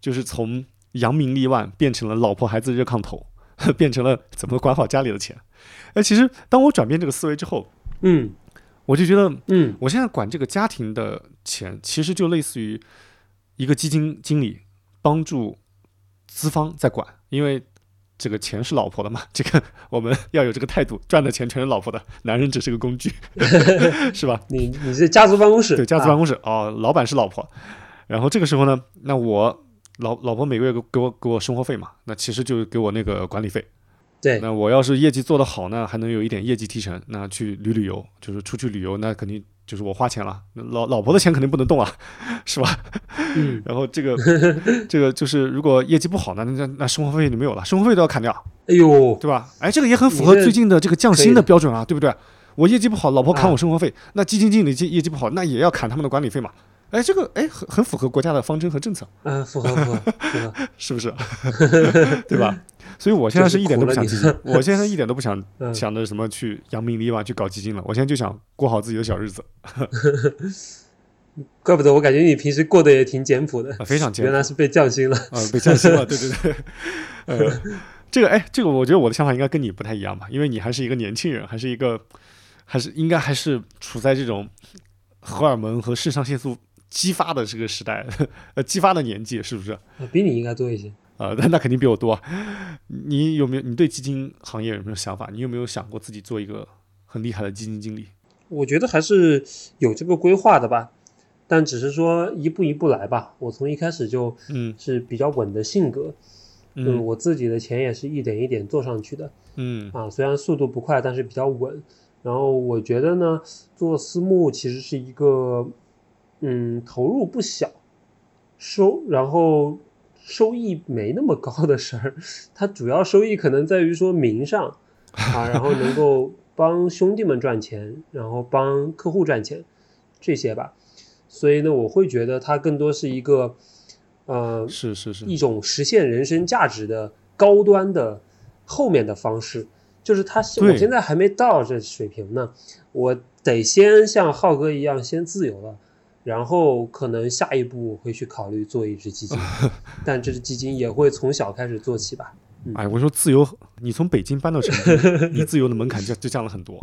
就是从扬名立万变成了老婆孩子热炕头，变成了怎么管好家里的钱。哎，其实当我转变这个思维之后，嗯我就觉得嗯我现在管这个家庭的钱，其实就类似于一个基金经理帮助资方在管，因为这个钱是老婆的嘛，这个我们 要有这个态度，赚的钱全是老婆的，男人只是个工具，是吧？你你是家族办公室，对，家族办啊公室、哦，老板是老婆，然后这个时候呢，那我老老婆每个月给给我给我生活费嘛，那其实就是给我那个管理费。对，那我要是业绩做得好呢，还能有一点业绩提成，那去旅旅游，就是出去旅游，那肯定就是我花钱了，老老婆的钱肯定不能动啊，是吧？嗯，然后这个 这个就是如果业绩不好呢，那那那生活费就没有了，生活费都要砍掉，哎呦，对吧？哎，这个也很符合最近的这个降薪的的标准啊，对不对？我业绩不好，老婆砍啊我生活费，那基金经理业绩不好，那也要砍他们的管理费嘛。哎，这个哎很很符合国家的方针和政策，嗯，符合符合符合，是不是？对吧？所以我现在是一点都不想基金，我现在一点都不想嗯，想着什么去扬名立万去搞基金了，我现在就想过好自己的小日子，怪不得我感觉你平时过得也挺简朴的，啊，非常简朴原来是被降薪了。啊，被降薪了，对对对，呃，这个哎，这个我觉得我的想法应该跟你不太一样吧，因为你还是一个年轻人，还是一个，还是应该还是处在这种荷尔蒙和肾上腺素激发的这个时代，呃，激发的年纪，是不是？啊比你应该多一些。呃，那 那肯定比我多啊。你有没有？你对基金行业有没有想法？你有没有想过自己做一个很厉害的基金经理？我觉得还是有这个规划的吧，但只是说一步一步来吧。我从一开始就嗯是比较稳的性格，嗯我自己的钱也是一点一点做上去的嗯啊，虽然速度不快，但是比较稳。然后我觉得呢，做私募其实是一个，嗯，投入不小，收然后收益没那么高的事儿。它主要收益可能在于说名上啊，然后能够帮兄弟们赚钱，然后帮客户赚钱。这些吧。所以呢，我会觉得它更多是一个，呃，是是是，一种实现人生价值的高端的后面的方式。就是他，对我现在还没到这水平呢，我得先像浩哥一样先自由了，然后可能下一步会去考虑做一只基金，但这只基金也会从小开始做起吧。哎，我说自由，你从北京搬到成都，你自由的门槛就就降了很多。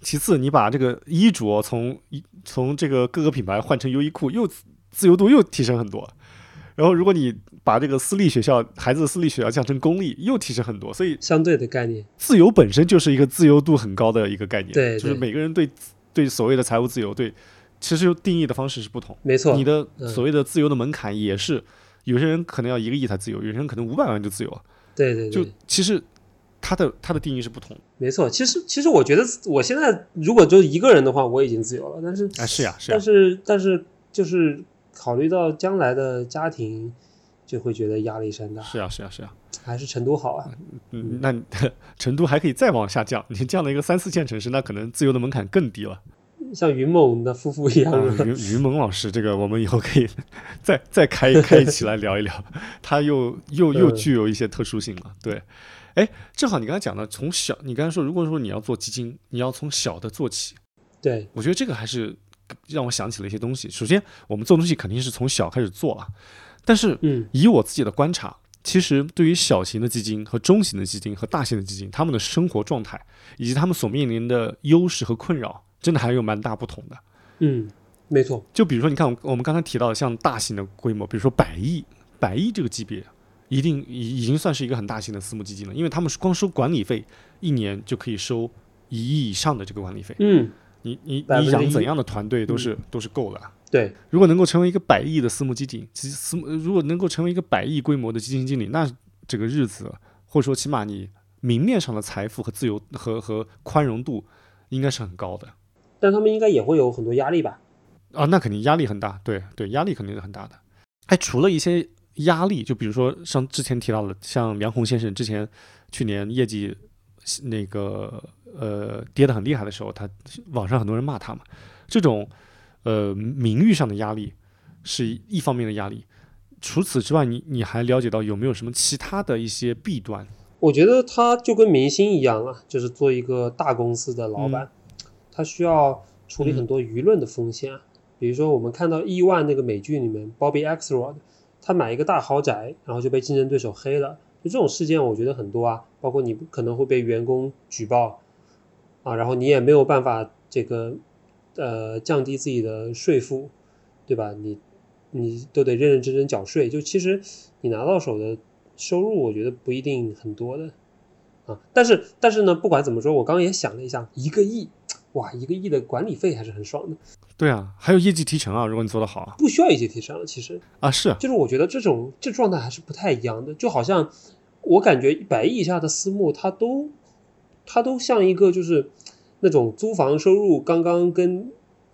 其次，你把这个衣着从一从这个各个品牌换成优衣库，又自自由度又提升很多。然后，如果你把这个私立学校孩子的私立学校降成公立，又提升很多。所以，相对的概念，自由本身就是一个自由度很高的一个概念。对对就是每个人对对所谓的财务自由，对其实定义的方式是不同。没错。你的嗯所谓的自由的门槛也是，有些人可能要一个亿才自由，有些人可能五百万就自由了。对对就，其实它的它的定义是不同的。没错。其实其实我觉得我现在如果就一个人的话，我已经自由了，但是啊，是呀，是呀但，是但是就是考虑到将来的家庭，就会觉得压力山大，是呀，是呀，是呀。还是成都好啊。嗯，那你 成都还可以再往下降，你降了一个三四线城市，那可能自由的门槛更低了。像云梦的夫妇一样啊，的，于于萌老师，这个我们以后可以再再开开一起来聊一聊，他又又 又嗯具有一些特殊性了。对，哎，正好你刚才讲的，从小，你刚才说，如果说你要做基金，你要从小的做起，对，我觉得这个还是让我想起了一些东西。首先，我们做东西肯定是从小开始做啊，但是嗯以我自己的观察，其实对于小型的基金和中型的基金和大型的基金，他们的生活状态以及他们所面临的优势和困扰，真的还有蛮大不同的。嗯，没错，就比如说，你看我我们刚才提到的，像大型的规模，比如说百亿、百亿这个级别，一定已已经算是一个很大型的私募基金了，因为他们是光收管理费，一年就可以收一亿以上的这个管理费。嗯，你你你养怎样的团队都是、都是够的。对，如果能够成为一个百亿的私募基金，其实私募如果能够成为一个百亿规模的基金经理，那这个日子，或者说起码你明面上的财富和自由和和宽容度，应该是很高的但他们应该也会有很多压力吧？啊。那肯定压力很大，对对，压力肯定是很大的。哎，除了一些压力，就比如说像之前提到的，像梁红先生之前去年业绩那个呃跌得很厉害的时候，他网上很多人骂他嘛，这种呃名誉上的压力是一方面的压力。除此之外，你你还了解到有没有什么其他的一些弊端？我觉得他就跟明星一样啊，就是做一个大公司的老板，他需要处理很多舆论的风险啊。比如说，我们看到《亿万》那个美剧里面，Bobby Axelrod，他买一个大豪宅，然后就被竞争对手黑了。就这种事件，我觉得很多啊，包括你可能会被员工举报啊，然后你也没有办法这个呃降低自己的税负，对吧？你你都得认认真真缴税。就其实你拿到手的收入，我觉得不一定很多的啊。但是但是呢，不管怎么说，我刚刚也想了一下，一个亿，哇，一个亿的管理费还是很爽的，对啊，还有业绩提成啊，如果你做得好啊。不需要业绩提成了。其实啊是啊，就是我觉得这种这状态还是不太一样的，就好像我感觉百亿以下的私募，它都它都像一个就是那种租房收入刚刚跟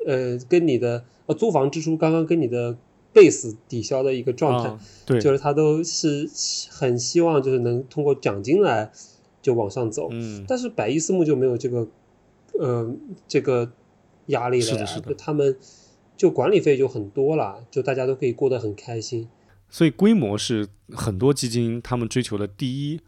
呃跟你的呃租房支出刚刚跟你的 base 抵消的一个状态，啊对，就是它都是很希望就是能通过奖金来就往上走，嗯。但是百亿私募就没有这个呃这个压力了呀，是的是的他们就管理费就很多了，就大家都可以过得很开心。所以规模是很多基金他们追求的第一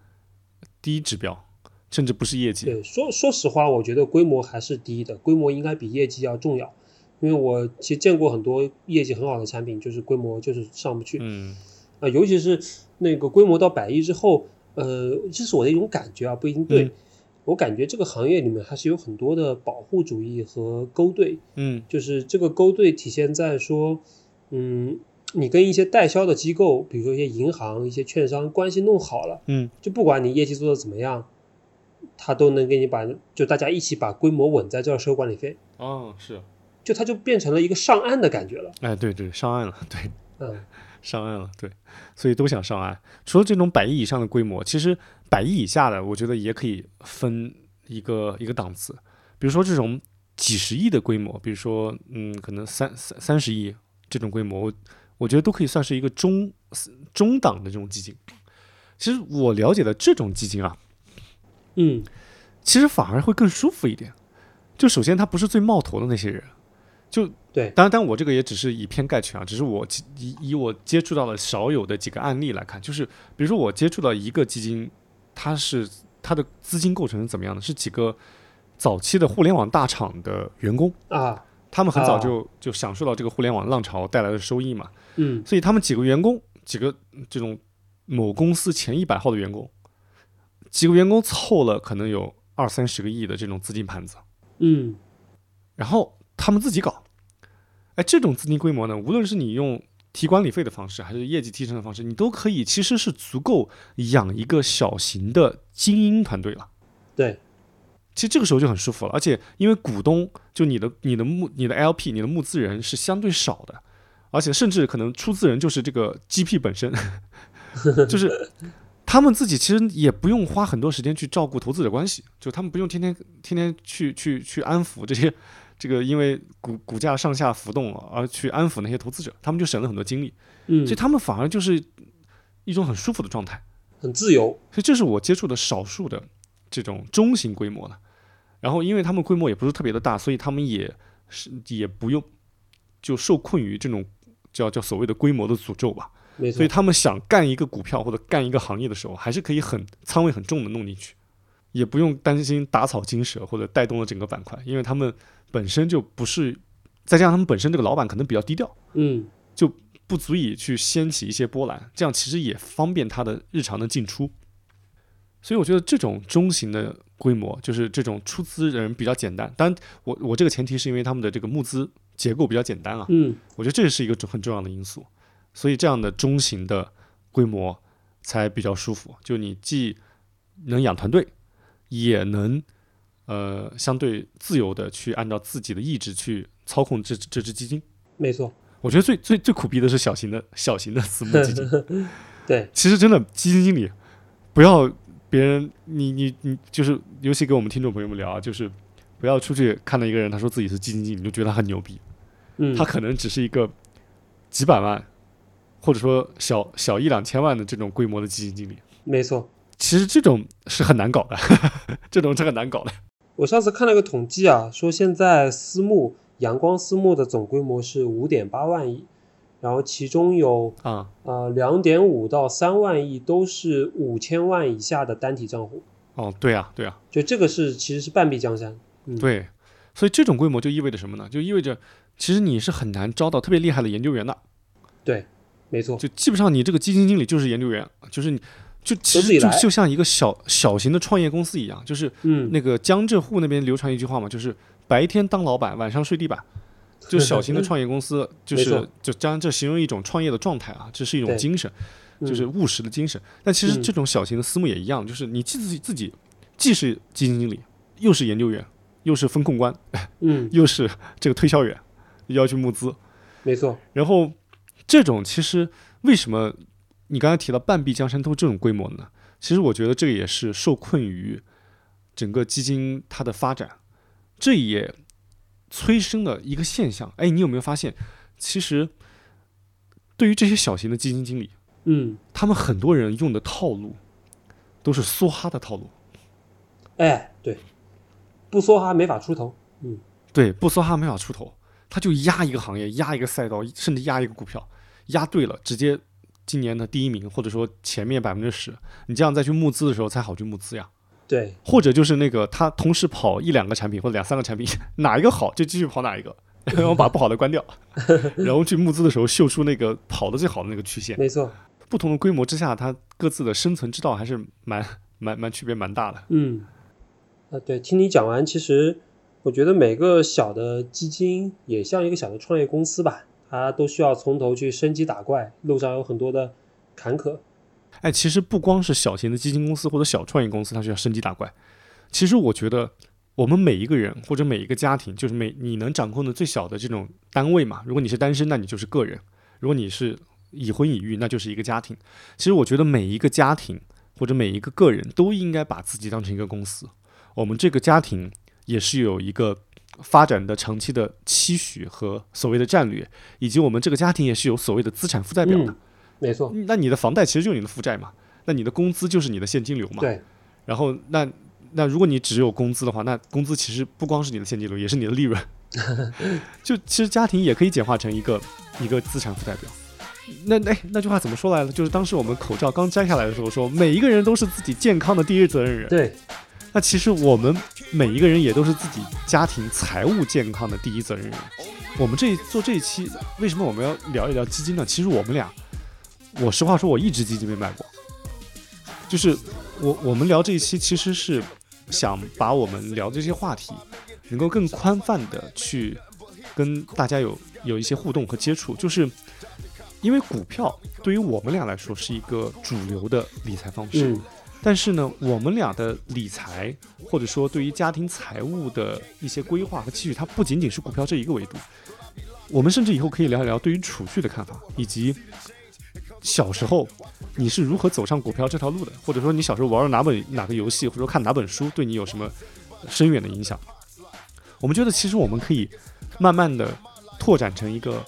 第一指标，甚至不是业绩。对，说说实话，我觉得规模还是低的，规模应该比业绩要重要。因为我其实见过很多业绩很好的产品，就是规模就是上不去嗯啊、嗯尤其是那个规模到百亿之后，呃，这是我的一种感觉啊，不一定对。嗯我感觉这个行业里面还是有很多的保护主义和勾兑，嗯。就是这个勾兑体现在说，嗯，你跟一些代销的机构，比如说一些银行、一些券商关系弄好了，嗯就不管你业绩做的怎么样，他都能给你把，就大家一起把规模稳在这儿收管理费，哦是，就它就变成了一个上岸的感觉了。哎对对上岸了，对。嗯，上岸了，对，所以都想上岸。除了这种百亿以上的规模，其实百亿以下的，我觉得也可以分一个一个档次。比如说这种几十亿的规模，比如说嗯，可能三三三十亿这种规模，我我觉得都可以算是一个中中档的这种基金。其实我了解的这种基金啊，嗯，其实反而会更舒服一点。就首先，它不是最冒头的那些人，就对，当然，当然我这个也只是以偏概全啊，只是我以以我接触到的少有的几个案例来看，就是比如说我接触到一个基金，它是它的资金构成是怎么样的？是几个早期的互联网大厂的员工，啊，他们很早啊就就享受到这个互联网浪潮带来的收益嘛，嗯。所以他们几个员工，几个这种某公司前一百号的员工，几个员工凑了可能有二三十个亿的这种资金盘子，嗯。然后他们自己搞。哎，这种资金规模呢，无论是你用提管理费的方式，还是业绩提成的方式，你都可以其实是足够养一个小型的精英团队了。对，其实这个时候就很舒服了，而且因为股东就你的、你的募、你的 LP、你的募资人是相对少的，而且甚至可能出资人就是这个 GP 本身，就是他们自己其实也不用花很多时间去照顾投资者关系，就他们不用天天天天去去去安抚这些这个因为股股价上下浮动而去安抚那些投资者，他们就省了很多精力，嗯所以，他们反而就是一种很舒服的状态。很自由，所以这是我接触的少数的这种中型规模的。然后因为他们规模也不是特别的大，所以他们也是也不用就受困于这种叫叫所谓的规模的诅咒吧。所以，他们想干一个股票或者干一个行业的时候，还是可以很仓位很重的弄进去，也不用担心打草惊蛇或者带动了整个板块，因为他们本身就不是，再加上他们本身这个老板可能比较低调。嗯就不足以去掀起一些波澜，这样其实也方便他的日常的进出。所以我觉得这种中型的规模，就是这种出资人比较简单。当然我，我这个前提是因为他们的这个募资结构比较简单啊，嗯我觉得这是一个很重要的因素。所以这样的中型的规模才比较舒服，就你既能养团队，也能呃相对自由的去按照自己的意志去操控这这只基金。没错，我觉得最最最苦逼的是小型的小型的私募基金。对，其实真的基金经理不要别人你你你就是，尤其跟我们听众朋友们聊啊，就是不要出去看到一个人他说自己是基金经理，你就觉得他很牛逼，嗯，他可能只是一个几百万或者说小小一两千万的这种规模的基金经理。没错。其实这种是很难搞的，这种是很难搞的。我上次看了一个统计啊，说现在私募阳光私募的总规模是五点八万亿，然后其中有啊、呃两点五到三万亿都是五千万以下的单体账户，哦，对啊，对啊，就这个是其实是半壁江山。嗯，对，所以这种规模就意味着什么呢？就意味着其实你是很难招到特别厉害的研究员的。对，没错。就基本上你这个基金经理就是研究员，就是你就其实就就像一个小小型的创业公司一样，就是嗯，那个江浙沪那边流传一句话嘛，就是白天当老板，晚上睡地板。就小型的 创业公司，就是就将这形容一种创业的状态啊，这是一种精神，就是嗯。务实的精神。但其实嗯。这种小型的私募也一样，就是你既自己自己既是基金经理，又是研究员，又是风控官，嗯，又是这个推销员，又要去募资，没错。然后这种其实为什么你刚才提到半壁江山都这种规模呢？其实我觉得这个也是受困于整个基金它的发展，这也催生了一个现象。哎，你有没有发现，其实对于这些小型的基金经理，嗯，他们很多人用的套路都是梭哈的套路。哎，对，不梭哈没法出头。嗯对，不梭哈没法出头，他就压一个行业，压一个赛道，甚至压一个股票，压对了，直接今年的第一名，或者说前面百分之十，你这样再去募资的时候才好去募资呀。对，或者就是那个他同时跑一两个产品或者两三个产品，哪一个好就继续跑哪一个，然后把不好的关掉，然后去募资的时候秀出那个跑的最好的那个曲线。没错。不同的规模之下，它各自的生存之道还是蛮蛮蛮区别蛮大的。嗯，啊，对，听你讲完，其实我觉得每个小的基金也像一个小的创业公司吧，他都需要从头去升级打怪，路上有很多的坎坷。哎，其实不光是小型的基金公司或者小创业公司，它需要升级打怪。其实我觉得，我们每一个人或者每一个家庭，就是每你能掌控的最小的这种单位嘛。如果你是单身，那你就是个人；如果你是已婚已育，那就是一个家庭。其实我觉得每一个家庭或者每一个个人都应该把自己当成一个公司。我们这个家庭也是有一个发展的长期的期许和所谓的战略，以及我们这个家庭也是有所谓的资产负债表的。嗯，没错，那你的房贷其实就是你的负债嘛，那你的工资就是你的现金流嘛。对，然后那那如果你只有工资的话，那工资其实不光是你的现金流，也是你的利润。就其实家庭也可以简化成一个一个资产负债表。那那那句话怎么说来了？就是当时我们口罩刚摘下来的时候说，每一个人都是自己健康的第一责任人。对，那其实我们每一个人也都是自己家庭财务健康的第一责任人。我们这做这一期，为什么我们要聊一聊基金呢？其实我们俩，我实话说，我一只基金没买过。就是我我们聊这一期，其实是想把我们聊这些话题，能够更宽泛的去跟大家有有一些互动和接触。就是因为股票对于我们俩来说是一个主流的理财方式。但是呢，我们俩的理财，或者说对于家庭财务的一些规划和期许，它不仅仅是股票这一个维度。我们甚至以后可以聊一聊对于储蓄的看法，以及小时候你是如何走上股票这条路的，或者说你小时候玩了哪本哪个游戏，或者说看哪本书，对你有什么深远的影响。我们觉得其实我们可以慢慢的拓展成一个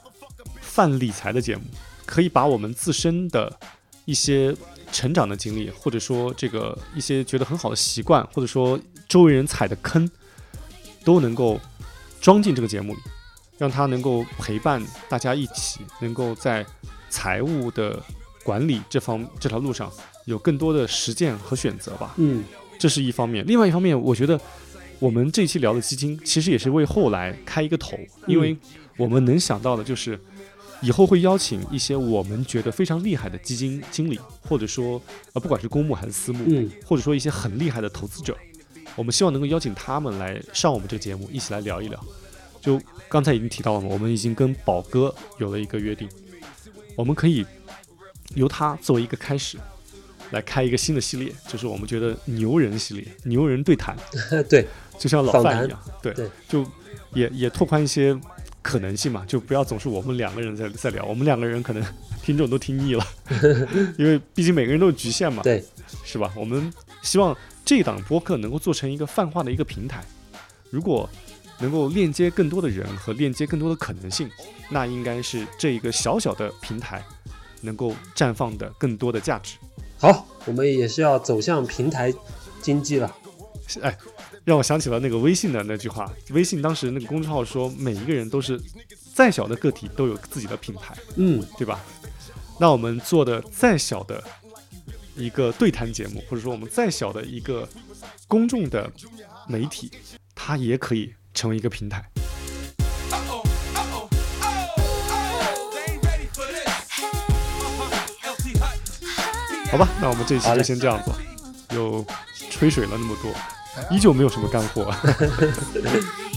泛理财的节目，可以把我们自身的一些成长的经历，或者说这个一些觉得很好的习惯，或者说周围人踩的坑，都能够装进这个节目里，让它能够陪伴大家一起，能够在财务的管理这方这条路上有更多的实践和选择吧。嗯这是一方面。另外一方面，我觉得我们这一期聊的基金，其实也是为后来开一个头，因为我们能想到的就是，以后会邀请一些我们觉得非常厉害的基金经理，或者说呃，不管是公募还是私募，嗯或者说一些很厉害的投资者，我们希望能够邀请他们来上我们这个节目，一起来聊一聊。就刚才已经提到了嘛，我们已经跟宝哥有了一个约定，我们可以由他作为一个开始，来开一个新的系列，就是我们觉得牛人系列，牛人对谈，对，就像老范一样，对，对就也也拓宽一些可能性嘛，就不要总是我们两个人在 在聊，我们两个人可能 听众都听腻了，因为毕竟每个人都有局限嘛，对，是吧？我们希望这档播客能够做成一个泛化的一个平台，如果能够链接更多的人和链接更多的可能性，那应该是这一个小小的平台能够绽放的更多的价值。好，我们也是要走向平台经济了。哎，让我想起了那个微信的那句话，微信当时那个公众号说，每一个人都是再小的个体都有自己的品牌，嗯，对吧？那我们做的再小的一个对谈节目，或者说我们再小的一个公众的媒体，它也可以成为一个平台。好吧，那我们这一期就先这样子，又吹水了那么多，依旧没有什么干货。